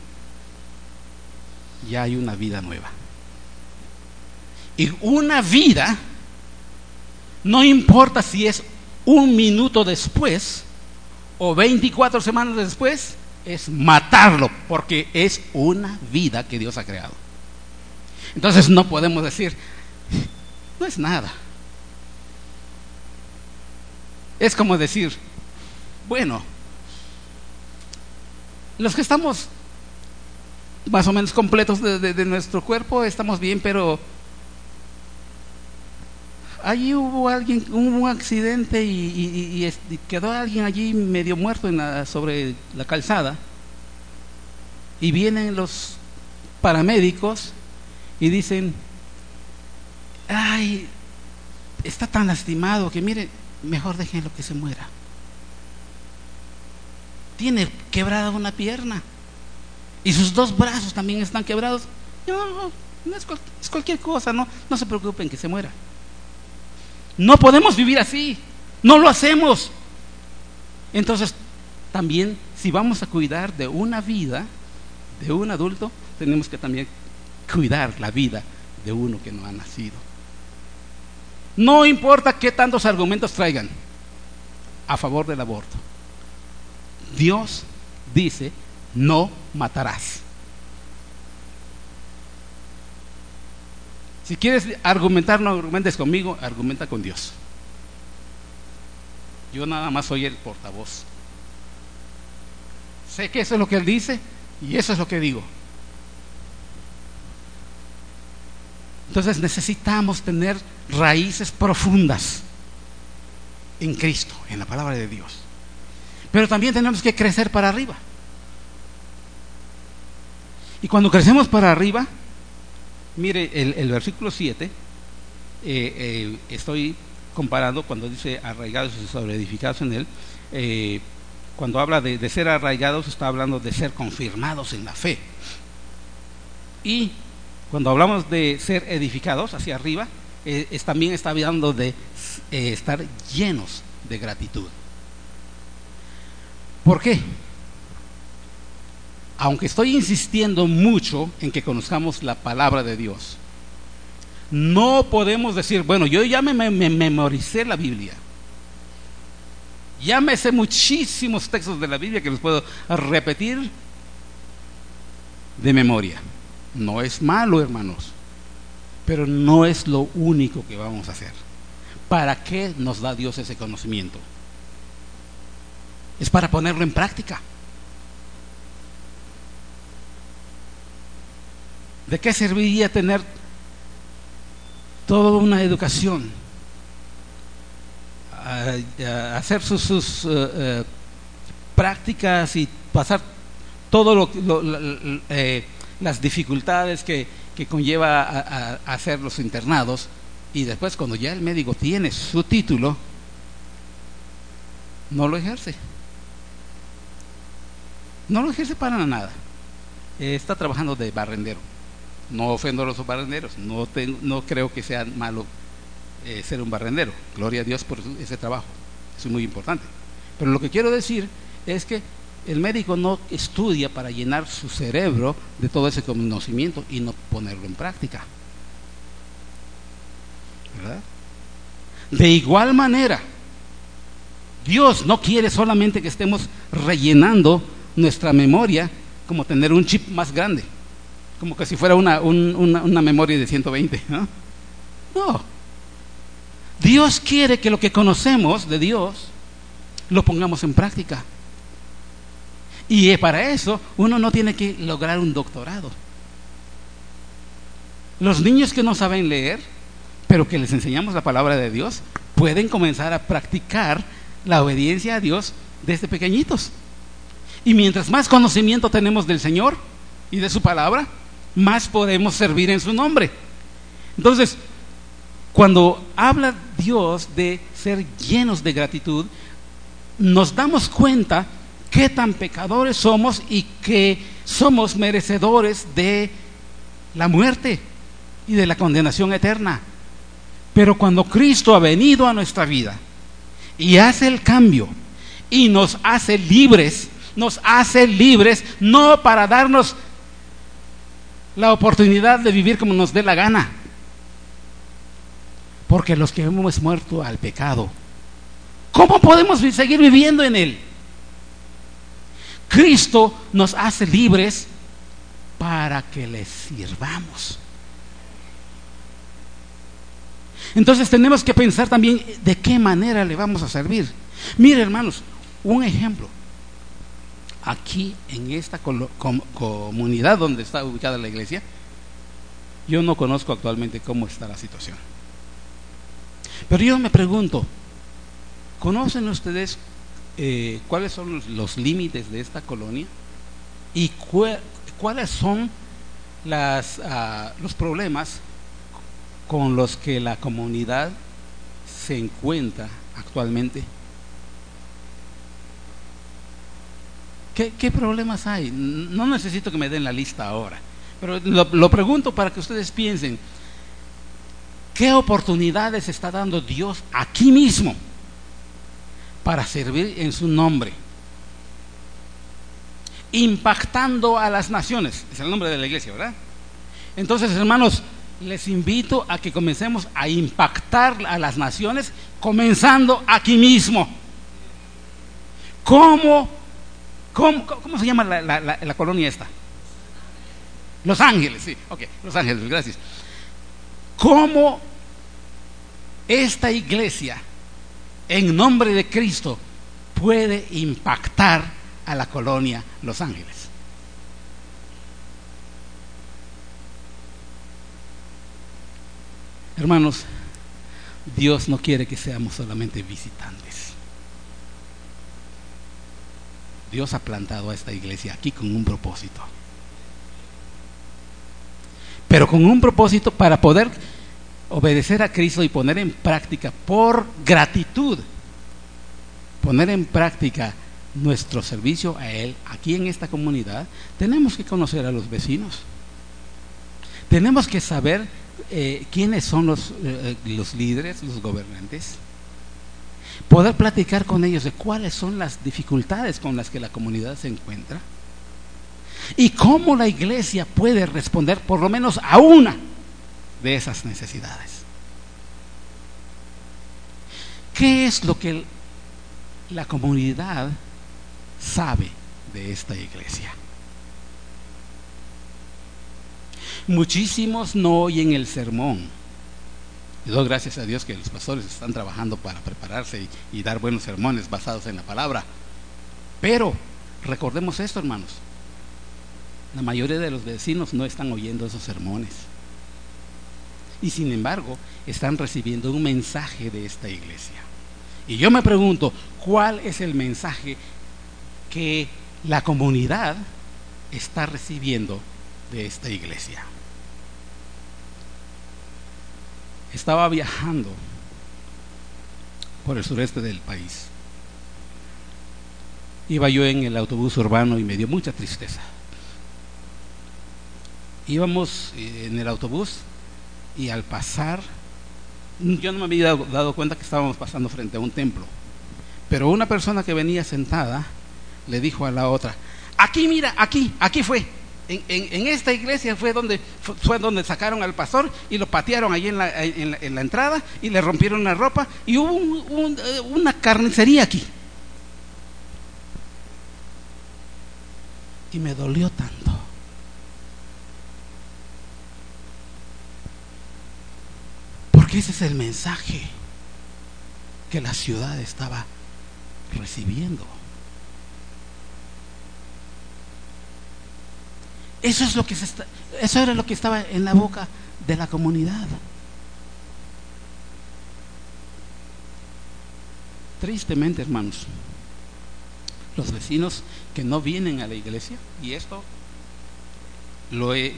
ya hay una vida nueva. Y una vida, no importa si es un minuto después o 24 semanas después es matarlo, porque es una vida que Dios ha creado. Entonces no podemos decir, no es nada. Es como decir, bueno, los que estamos más o menos completos de, nuestro cuerpo estamos bien, pero allí hubo alguien, hubo un accidente y, quedó alguien allí medio muerto en sobre la calzada. Y vienen los paramédicos y dicen, ay, está tan lastimado que mire, mejor déjenlo que se muera. Tiene quebrada una pierna y sus dos brazos también están quebrados. No, no es, es cualquier cosa, no, no se preocupen que se muera. No podemos vivir así. No lo hacemos. Entonces, también si vamos a cuidar de una vida, de un adulto, tenemos que también cuidar la vida de uno que no ha nacido. No importa qué tantos argumentos traigan a favor del aborto. Dios dice, no matarás. Si quieres argumentar, no argumentes conmigo, argumenta con Dios. Yo nada más soy el portavoz. Sé que eso es lo que Él dice y eso es lo que digo. Entonces necesitamos tener raíces profundas en Cristo, en la palabra de Dios. Pero también tenemos que crecer para arriba. Y cuando crecemos para arriba, mire el, versículo 7, eh, eh, estoy comparando cuando dice arraigados y sobreedificados en él, eh, cuando habla de, ser arraigados está hablando de ser confirmados en la fe. Y cuando hablamos de ser edificados hacia arriba, también está hablando de estar llenos de gratitud. ¿Por qué? Aunque estoy insistiendo mucho en que conozcamos la palabra de Dios, no podemos decir, bueno, yo ya me, memoricé la Biblia. Ya me sé muchísimos textos de la Biblia que los puedo repetir de memoria. No es malo, hermanos, pero no es lo único que vamos a hacer. ¿Para qué nos da Dios ese conocimiento? Es para ponerlo en práctica. ¿De qué serviría tener toda una educación? hacer sus, eh, eh, prácticas y pasar todo eh, las dificultades que, conlleva a, hacer los internados. Y después cuando ya el médico tiene su título no lo ejerce. No lo ejerce para nada. Está trabajando de barrendero no ofendo a los barrenderos, no, no creo que sea malo eh, ser un barrendero. Gloria a Dios por ese trabajo, es muy importante. Pero lo que quiero decir es que el médico no estudia para llenar su cerebro de todo ese conocimiento y no ponerlo en práctica. ¿Verdad? De igual manera, Dios no quiere solamente que estemos rellenando nuestra memoria como tener un chip más grande como que si fuera una, una, memoria de 120. ¿no? no. Dios quiere que lo que conocemos de Dios lo pongamos en práctica. Y para eso uno no tiene que lograr un doctorado. Los niños que no saben leer, pero que les enseñamos la palabra de Dios, pueden comenzar a practicar la obediencia a Dios desde pequeñitos. Y mientras más conocimiento tenemos del Señor y de su palabra, más podemos servir en su nombre. Entonces, cuando habla Dios de ser llenos de gratitud, nos damos cuenta qué tan pecadores somos y que somos merecedores de la muerte y de la condenación eterna. Pero cuando Cristo ha venido a nuestra vida y hace el cambio y nos hace libres, nos hace libres no para darnos la oportunidad de vivir como nos dé la gana. Porque los que hemos muerto al pecado, ¿cómo podemos seguir viviendo en él? Cristo nos hace libres para que le sirvamos. Entonces tenemos que pensar también de qué manera le vamos a servir. Mire hermanos, un ejemplo aquí en esta comunidad donde está ubicada la iglesia, yo no conozco actualmente cómo está la situación. Pero yo me pregunto, ¿conocen ustedes eh, cuáles son los, límites de esta colonia? ¿Y cuáles son ah, los problemas con los que la comunidad se encuentra actualmente? ¿Qué, problemas hay? No necesito que me den la lista ahora, pero lo, pregunto para que ustedes piensen, ¿qué oportunidades está dando Dios aquí mismo para servir en su nombre? Impactando a las naciones, es el nombre de la iglesia, ¿verdad? Entonces, hermanos, les invito a que comencemos a impactar a las naciones, comenzando aquí mismo. ¿Cómo ¿Cómo, se llama la, colonia esta? Los Ángeles, sí, ok, Los Ángeles, gracias. ¿Cómo esta iglesia, en nombre de Cristo, puede impactar a la colonia Los Ángeles? Hermanos, Dios no quiere que seamos solamente visitantes. Dios ha plantado a esta iglesia aquí con un propósito. Pero con un propósito para poder obedecer a Cristo y poner en práctica por gratitud, poner en práctica nuestro servicio a Él aquí en esta comunidad, tenemos que conocer a los vecinos. Tenemos que saber eh, quiénes son los, eh, los líderes, los gobernantes. Poder platicar con ellos de cuáles son las dificultades con las que la comunidad se encuentra. Y cómo la iglesia puede responder por lo menos a una de esas necesidades. ¿Qué es lo que la comunidad sabe de esta iglesia? Muchísimos no oyen el sermón. Y doy gracias a Dios que los pastores están trabajando para prepararse y, y dar buenos sermones basados en la palabra. Pero recordemos esto, hermanos. La mayoría de los vecinos no están oyendo esos sermones. Y sin embargo, están recibiendo un mensaje de esta iglesia. Y yo me pregunto, ¿cuál es el mensaje que la comunidad está recibiendo de esta iglesia? Estaba viajando por el sureste del país. Iba yo en el autobús urbano y me dio mucha tristeza. Íbamos eh, en el autobús y al pasar, yo no me había dado, dado cuenta que estábamos pasando frente a un templo. Pero una persona que venía sentada le dijo a la otra, aquí mira, aquí, aquí fue. En, esta iglesia fue donde, fue donde sacaron al pastor y lo patearon allí en la, en la, en la entrada y le rompieron la ropa y hubo eh, una carnicería aquí. Y me dolió tanto. Porque ese es el mensaje que la ciudad estaba recibiendo. Eso es lo que eso era lo que estaba en la boca de la comunidad. Tristemente, hermanos, los vecinos que no vienen a la iglesia, y esto lo he,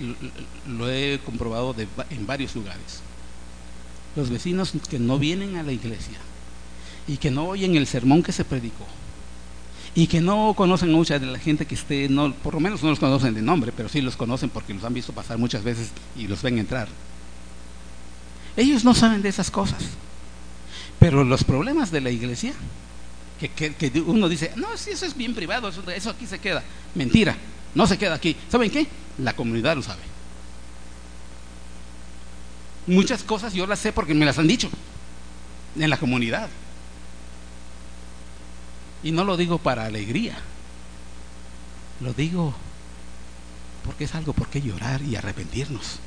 lo he comprobado en varios lugares, los vecinos que no vienen a la iglesia y que no oyen el sermón que se predicó y que no conocen mucha de la gente que esté, no, por lo menos no los conocen de nombre, pero sí los conocen porque los han visto pasar muchas veces y los ven entrar. Ellos no saben de esas cosas. Pero los problemas de la iglesia, que, que, uno dice, no, si eso es bien privado, eso, eso aquí se queda. Mentira, no se queda aquí. ¿Saben qué? La comunidad lo sabe. Muchas cosas yo las sé porque me las han dicho en la comunidad. Y no lo digo para alegría, lo digo porque es algo por qué llorar y arrepentirnos.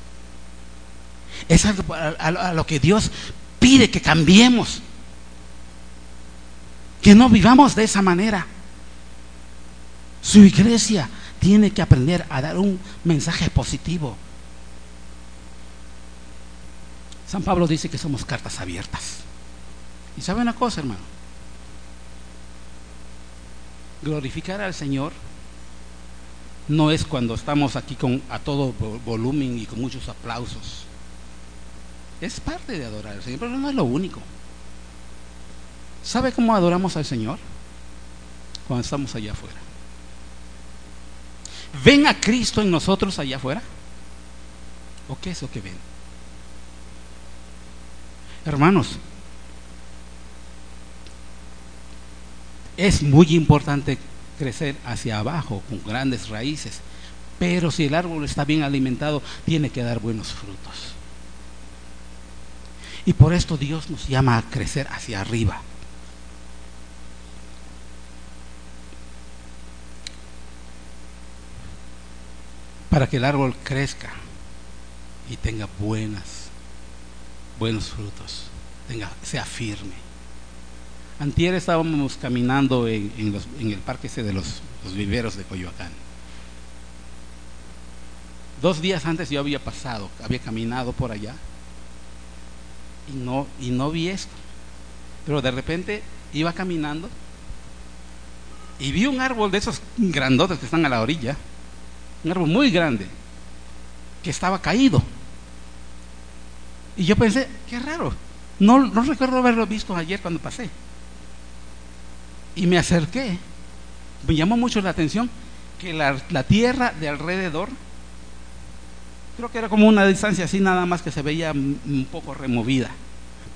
Es algo a, lo que Dios pide que cambiemos, que no vivamos de esa manera. Su iglesia tiene que aprender a dar un mensaje positivo. San Pablo dice que somos cartas abiertas. ¿Y sabe una cosa, hermano? Glorificar al Señor no es cuando estamos aquí con, a todo volumen y con muchos aplausos. Es parte de adorar al Señor, pero no es lo único. ¿Sabe cómo adoramos al Señor? Cuando estamos allá afuera. ¿Ven a Cristo en nosotros allá afuera? ¿O qué es lo que ven? Hermanos, es muy importante crecer hacia abajo con grandes raíces, pero si el árbol está bien alimentado, tiene que dar buenos frutos. Y por esto Dios nos llama a crecer hacia arriba. Para que el árbol crezca y tenga buenas, buenos frutos, tenga, sea firme. Antier estábamos caminando en, el parque ese de los, los, viveros de Coyoacán. Dos días antes yo había pasado, había caminado por allá y no, vi esto. Pero de repente iba caminando y vi un árbol de esos grandotes que están a la orilla, un árbol muy grande, que estaba caído. Y yo pensé, qué raro, no recuerdo haberlo visto ayer cuando pasé. Y me acerqué, me llamó mucho la atención que la, la tierra de alrededor, creo que era como una distancia así nada más que se veía un poco removida.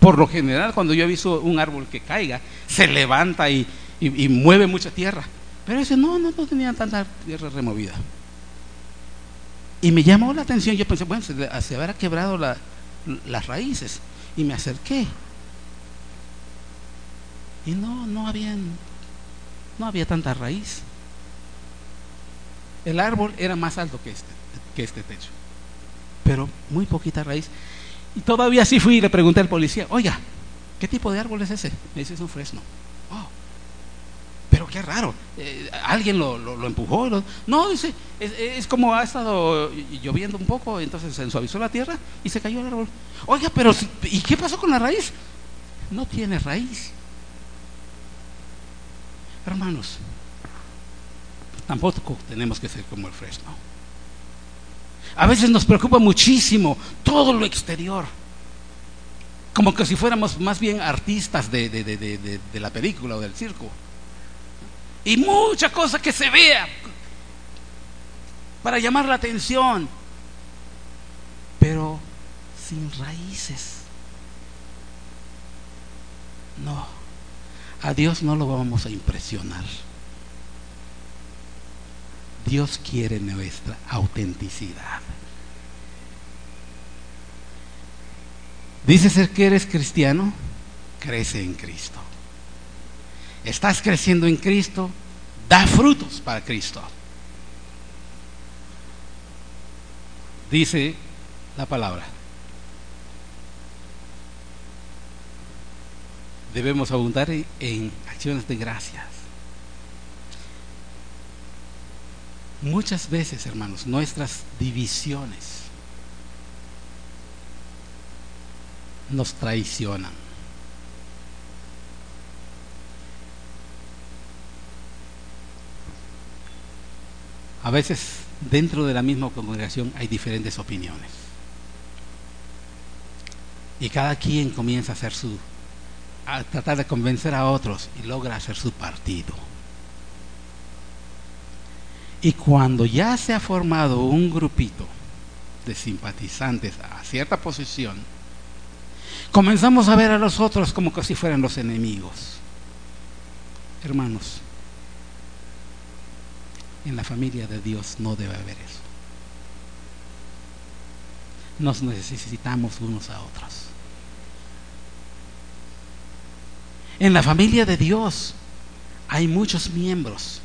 Por lo general, cuando yo he visto un árbol que caiga, se levanta y, y, mueve mucha tierra. Pero ese no, no, no tenía tanta tierra removida. Y me llamó la atención, yo pensé, bueno, se, habrá quebrado la, las raíces. Y me acerqué. Y no, no había, no había tanta raíz. El árbol era más alto que este, que este techo. Pero muy poquita raíz. Y todavía así fui y le pregunté al policía, oiga, ¿qué tipo de árbol es ese? Me dice, es un fresno. Oh, pero qué raro, eh, alguien lo, lo, empujó. No, dice, es, es, como ha estado lloviendo un poco, entonces se suavizó la tierra y se cayó el árbol. Oiga, pero ¿y qué pasó con la raíz? No tiene raíz. Hermanos, tampoco tenemos que ser como el fresno. A veces nos preocupa muchísimo todo lo exterior. Como que si fuéramos más bien artistas de, de, de, de la película o del circo. Y mucha cosa que se vea para llamar la atención. Pero sin raíces. No, a Dios no lo vamos a impresionar. Dios quiere nuestra autenticidad. Dice ser que eres cristiano, crece en Cristo. Estás creciendo en Cristo, da frutos para Cristo. Dice la palabra. Debemos abundar en acciones de gracias. Muchas veces, hermanos, nuestras divisiones nos traicionan. A veces dentro de la misma congregación hay diferentes opiniones. Y cada quien comienza a hacer su a tratar de convencer a otros y logra hacer su partido. Y cuando ya se ha formado un grupito de simpatizantes a cierta posición, comenzamos a ver a los otros como que si fueran los enemigos. Hermanos, en la familia de Dios no debe haber eso. Nos necesitamos unos a otros. En la familia de Dios hay muchos miembros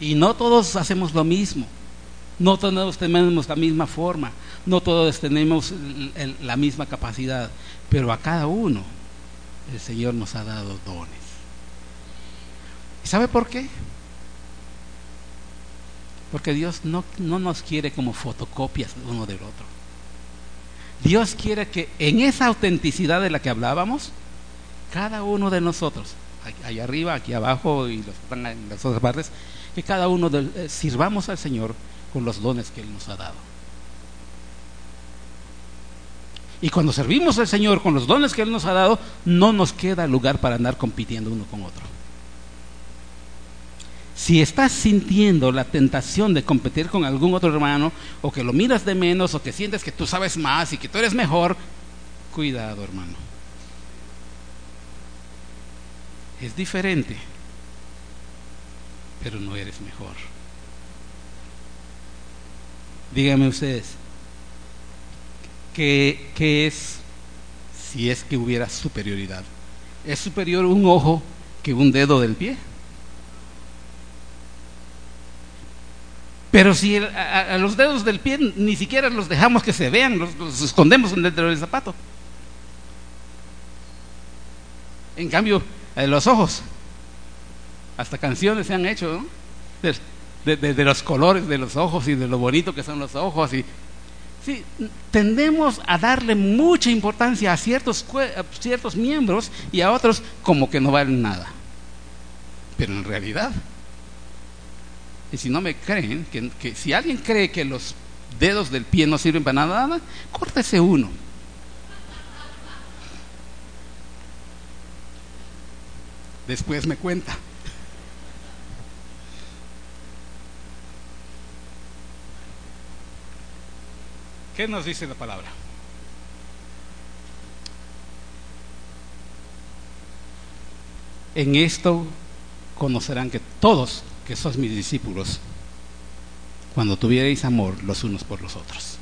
y no todos hacemos lo mismo. No todos tenemos la misma forma, no todos tenemos la misma capacidad, pero a cada uno el Señor nos ha dado dones. ¿Y sabe por qué? Porque Dios no, no nos quiere como fotocopias uno del otro. Dios quiere que en esa autenticidad de la que hablábamos, cada uno de nosotros, allá arriba, aquí abajo y los están en las otras partes, que cada uno de, eh, sirvamos al Señor con los dones que Él nos ha dado. Y cuando servimos al Señor con los dones que Él nos ha dado, no nos queda lugar para andar compitiendo uno con otro. Si estás sintiendo la tentación de competir con algún otro hermano, o que lo miras de menos, o que sientes que tú sabes más y que tú eres mejor, cuidado hermano. Es diferente, pero no eres mejor. Díganme ustedes, ¿qué, ¿qué, es si es que hubiera superioridad? ¿Es superior un ojo que un dedo del pie? Pero si a, los dedos del pie ni siquiera los dejamos que se vean, los, los escondemos dentro del zapato. En cambio, los ojos, hasta canciones se han hecho, ¿no? De, los colores de los ojos y de lo bonito que son los ojos. Y, sí, tendemos a darle mucha importancia a ciertos, a ciertos miembros y a otros como que no valen nada. Pero en realidad Y si no me creen, que si alguien cree que los dedos del pie no sirven para nada, córtese uno. Después me cuenta. ¿Qué nos dice la palabra? En esto conocerán que todos que sois mis discípulos, cuando tuvierais amor los unos por los otros.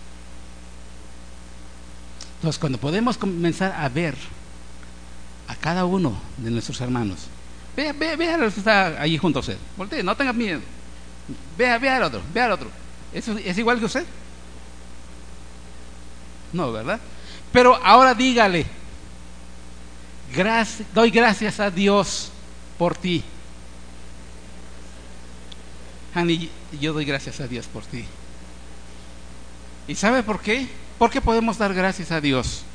Entonces, cuando podemos comenzar a ver a cada uno de nuestros hermanos, vea, vea, vea al que está allí junto a usted, voltee, no tenga miedo, vea, vea al otro, vea al otro, ¿Es, ¿es igual que usted? No, ¿verdad? Pero ahora dígale, gracias, doy gracias a Dios por ti. Hani, yo doy gracias a Dios por ti. ¿Y sabe por qué? ¿Por qué podemos dar gracias a Dios?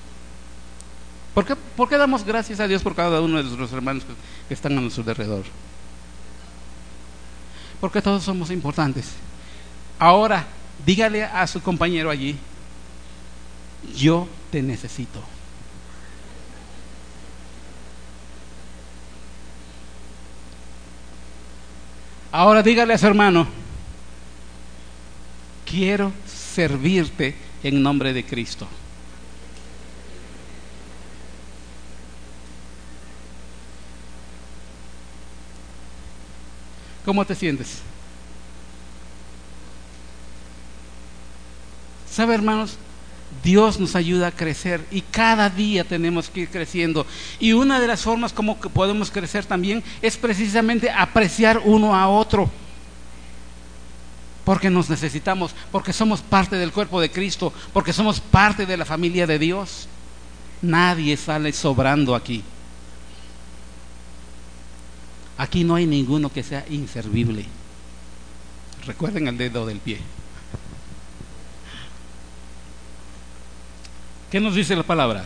¿Por qué, por qué damos gracias a Dios por cada uno de nuestros hermanos que, están a nuestro alrededor? Porque todos somos importantes. Ahora, dígale a su compañero allí, yo te necesito. Ahora dígale a su hermano, quiero servirte en nombre de Cristo. ¿Cómo te sientes? ¿Sabe, hermanos? Dios nos ayuda a crecer y cada día tenemos que ir creciendo. Y una de las formas como que podemos crecer también es precisamente apreciar uno a otro. Porque nos necesitamos, porque somos parte del cuerpo de Cristo, porque somos parte de la familia de Dios. Nadie sale sobrando aquí. Aquí no hay ninguno que sea inservible. Recuerden el dedo del pie. ¿Qué nos dice la palabra?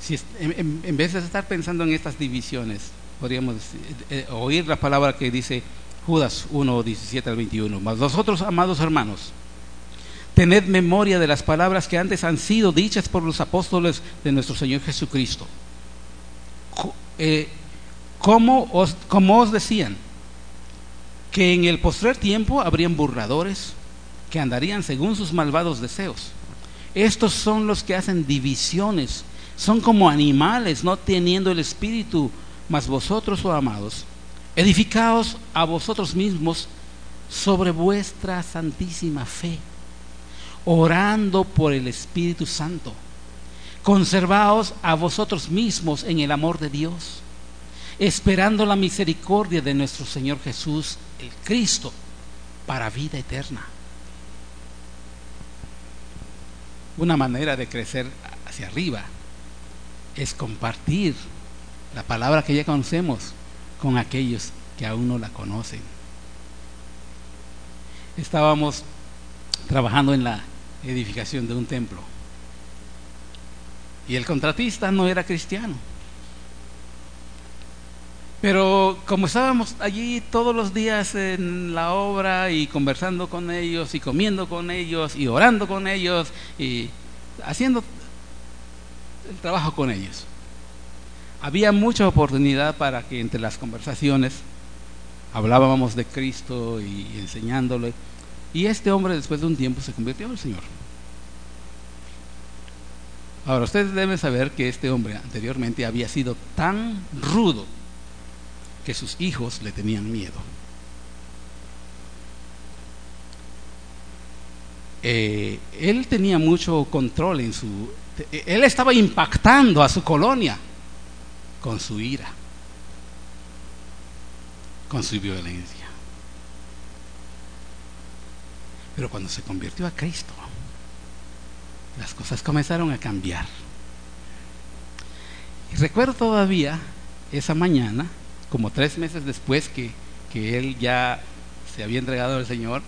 Si en, vez de estar pensando en estas divisiones, podríamos decir, eh, oír la palabra que dice Judas 1, 17 al 21. Mas vosotros, amados hermanos, tened memoria de las palabras que antes han sido dichas por los apóstoles de nuestro Señor Jesucristo. Eh, como os, como os decían, que en el postrer tiempo habrían burladores que andarían según sus malvados deseos. Estos son los que hacen divisiones, son como animales, no teniendo el espíritu, mas vosotros, oh amados, edificaos a vosotros mismos sobre vuestra santísima fe, orando por el Espíritu Santo. Conservaos a vosotros mismos en el amor de Dios esperando la misericordia de nuestro Señor Jesús, el Cristo, para vida eterna. Una manera de crecer hacia arriba es compartir la palabra que ya conocemos con aquellos que aún no la conocen. Estábamos trabajando en la edificación de un templo y el contratista no era cristiano pero como estábamos allí todos los días en la obra y conversando con ellos y comiendo con ellos y orando con ellos y haciendo el trabajo con ellos, había mucha oportunidad para que entre las conversaciones hablábamos de Cristo y enseñándole. Y este hombre después de un tiempo se convirtió al Señor. Ahora, ustedes deben saber que este hombre anteriormente había sido tan rudo que sus hijos le tenían miedo. Eh, él tenía mucho control en su... Él estaba impactando a su colonia con su ira, con su violencia. Pero cuando se convirtió a Cristo, las cosas comenzaron a cambiar. Y recuerdo todavía esa mañana como tres meses después que, que él ya se había entregado al Señor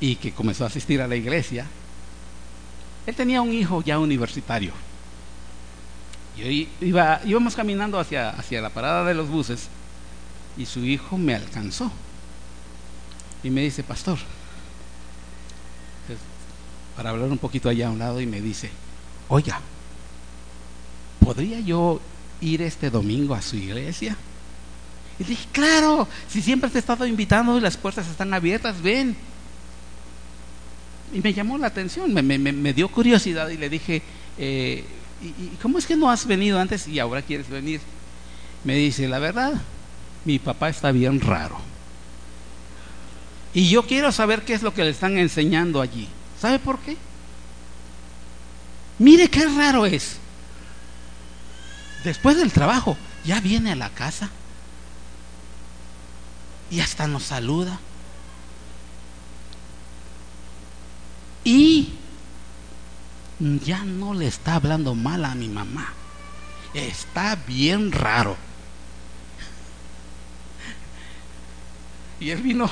y que comenzó a asistir a la iglesia, él tenía un hijo ya universitario. Y iba, íbamos caminando hacia, hacia la parada de los buses y su hijo me alcanzó y me dice, pastor, para hablar un poquito allá a un lado y me dice, oiga, ¿podría yo ir este domingo a su iglesia? Y dije, claro, si siempre te he estado invitando y las puertas están abiertas, ven. Y me llamó la atención, me, dio curiosidad y le dije, eh, ¿y, cómo es que no has venido antes y ahora quieres venir? Me dice, la verdad, mi papá está bien raro. Y yo quiero saber qué es lo que le están enseñando allí. ¿Sabe por qué? Mire qué raro es. Después del trabajo, ya viene a la casa y hasta nos saluda. Y ya no le está hablando mal a mi mamá. Está bien raro. Y él vino,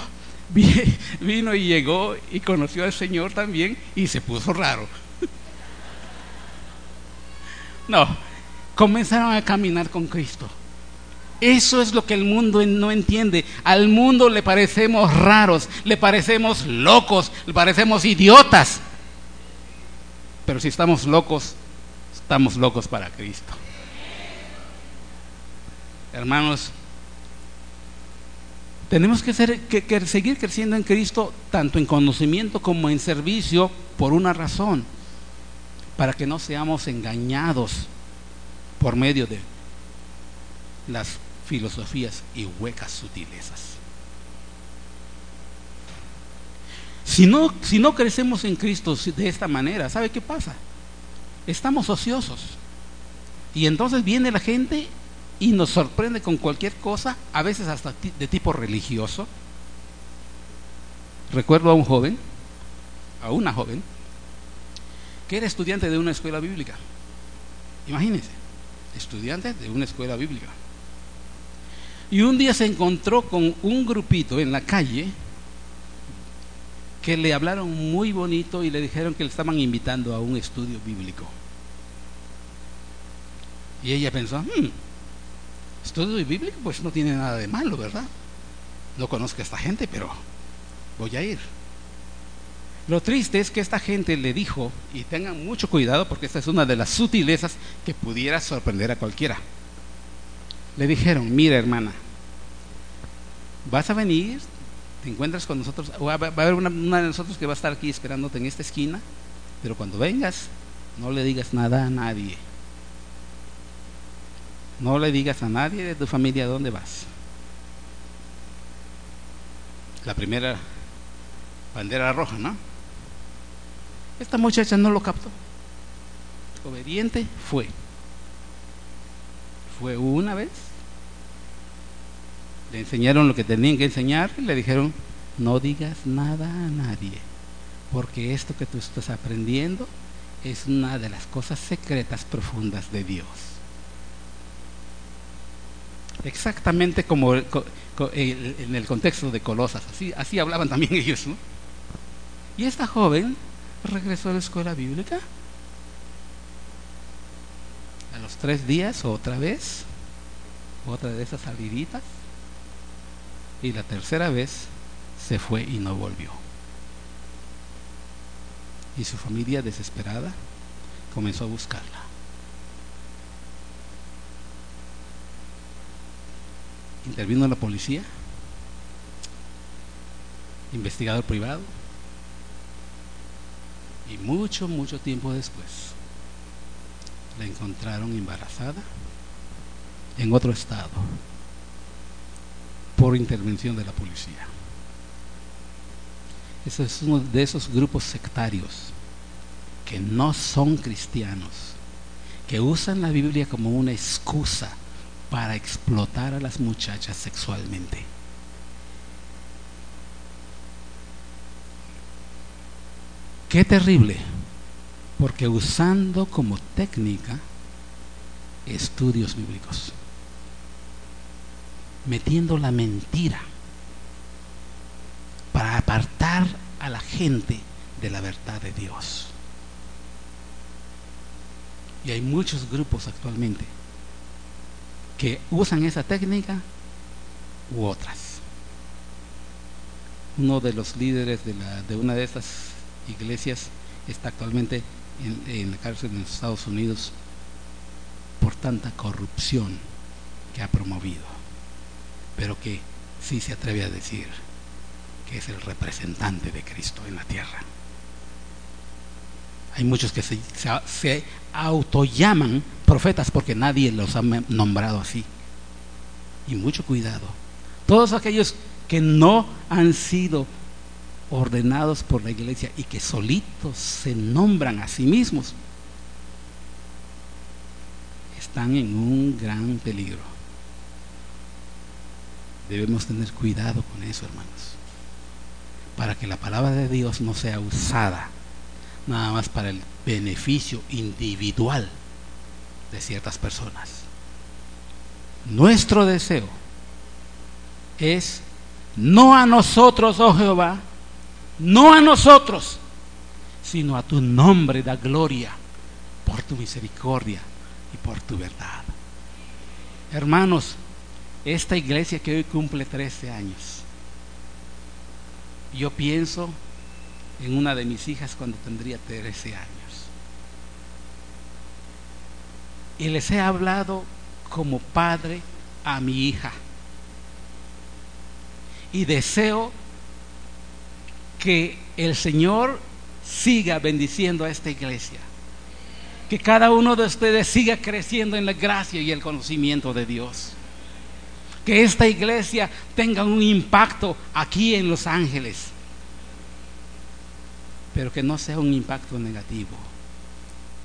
vino y llegó y conoció al Señor también y se puso raro. No, comenzaron a caminar con Cristo. Eso es lo que el mundo no entiende. Al mundo le parecemos raros, le parecemos locos, le parecemos idiotas. Pero si estamos locos, estamos locos para Cristo. Hermanos, tenemos que, que, seguir creciendo en Cristo tanto en conocimiento como en servicio por una razón, para que no seamos engañados por medio de las filosofías y huecas sutilezas. Si no, si no crecemos en Cristo de esta manera, ¿sabe qué pasa? Estamos ociosos. Y entonces viene la gente y nos sorprende con cualquier cosa, a veces hasta de tipo religioso. Recuerdo a un joven, a una joven, que era estudiante de una escuela bíblica. Imagínense, estudiante de una escuela bíblica. Y un día se encontró con un grupito en la calle que le hablaron muy bonito y le dijeron que le estaban invitando a un estudio bíblico. Y ella pensó, hmm, estudio bíblico pues no tiene nada de malo, ¿verdad? No conozco a esta gente, pero voy a ir. Lo triste es que esta gente le dijo, y tengan mucho cuidado porque esta es una de las sutilezas que pudiera sorprender a cualquiera. Le dijeron, mira hermana, vas a venir, te encuentras con nosotros, va, a haber una, de nosotros que va a estar aquí esperándote en esta esquina, pero cuando vengas, no le digas nada a nadie. No le digas a nadie de tu familia dónde vas. La primera bandera roja, ¿no? Esta muchacha no lo captó. Obediente fue. Fue una vez, le enseñaron lo que tenían que enseñar y le dijeron, no digas nada a nadie, porque esto que tú estás aprendiendo es una de las cosas secretas profundas de Dios. Exactamente como en el contexto de Colosas, así, así hablaban también ellos. Y esta joven regresó a la escuela bíblica. A los tres días, otra vez, otra de esas saliditas y la tercera vez se fue y no volvió. Y su familia desesperada comenzó a buscarla. Intervino la policía, investigador privado, y mucho, mucho tiempo después la encontraron embarazada en otro estado por intervención de la policía. Ese es uno de esos grupos sectarios que no son cristianos, que usan la Biblia como una excusa para explotar a las muchachas sexualmente. Qué terrible, porque usando como técnica estudios bíblicos metiendo la mentira para apartar a la gente de la verdad de Dios. Y hay muchos grupos actualmente que usan esa técnica u otras. Uno de los líderes de, la, de una de estas iglesias está actualmente en, en la cárcel en los Estados Unidos por tanta corrupción que ha promovido, pero que sí se atreve a decir que es el representante de Cristo en la tierra. Hay muchos que se, se, se autollaman profetas porque nadie los ha nombrado así. Y mucho cuidado. Todos aquellos que no han sido ordenados por la iglesia y que solitos se nombran a sí mismos, están en un gran peligro. Debemos tener cuidado con eso, hermanos, para que la palabra de Dios no sea usada nada más para el beneficio individual de ciertas personas. Nuestro deseo es no a nosotros, oh Jehová, no a nosotros, sino a tu nombre da gloria por tu misericordia y por tu verdad. Hermanos, esta iglesia que hoy cumple 13 años, yo pienso en una de mis hijas cuando tendría 13 años. Y les he hablado como padre a mi hija. Y deseo que el Señor siga bendiciendo a esta iglesia. Que cada uno de ustedes siga creciendo en la gracia y el conocimiento de Dios. Que esta iglesia tenga un impacto aquí en Los Ángeles pero que no sea un impacto negativo.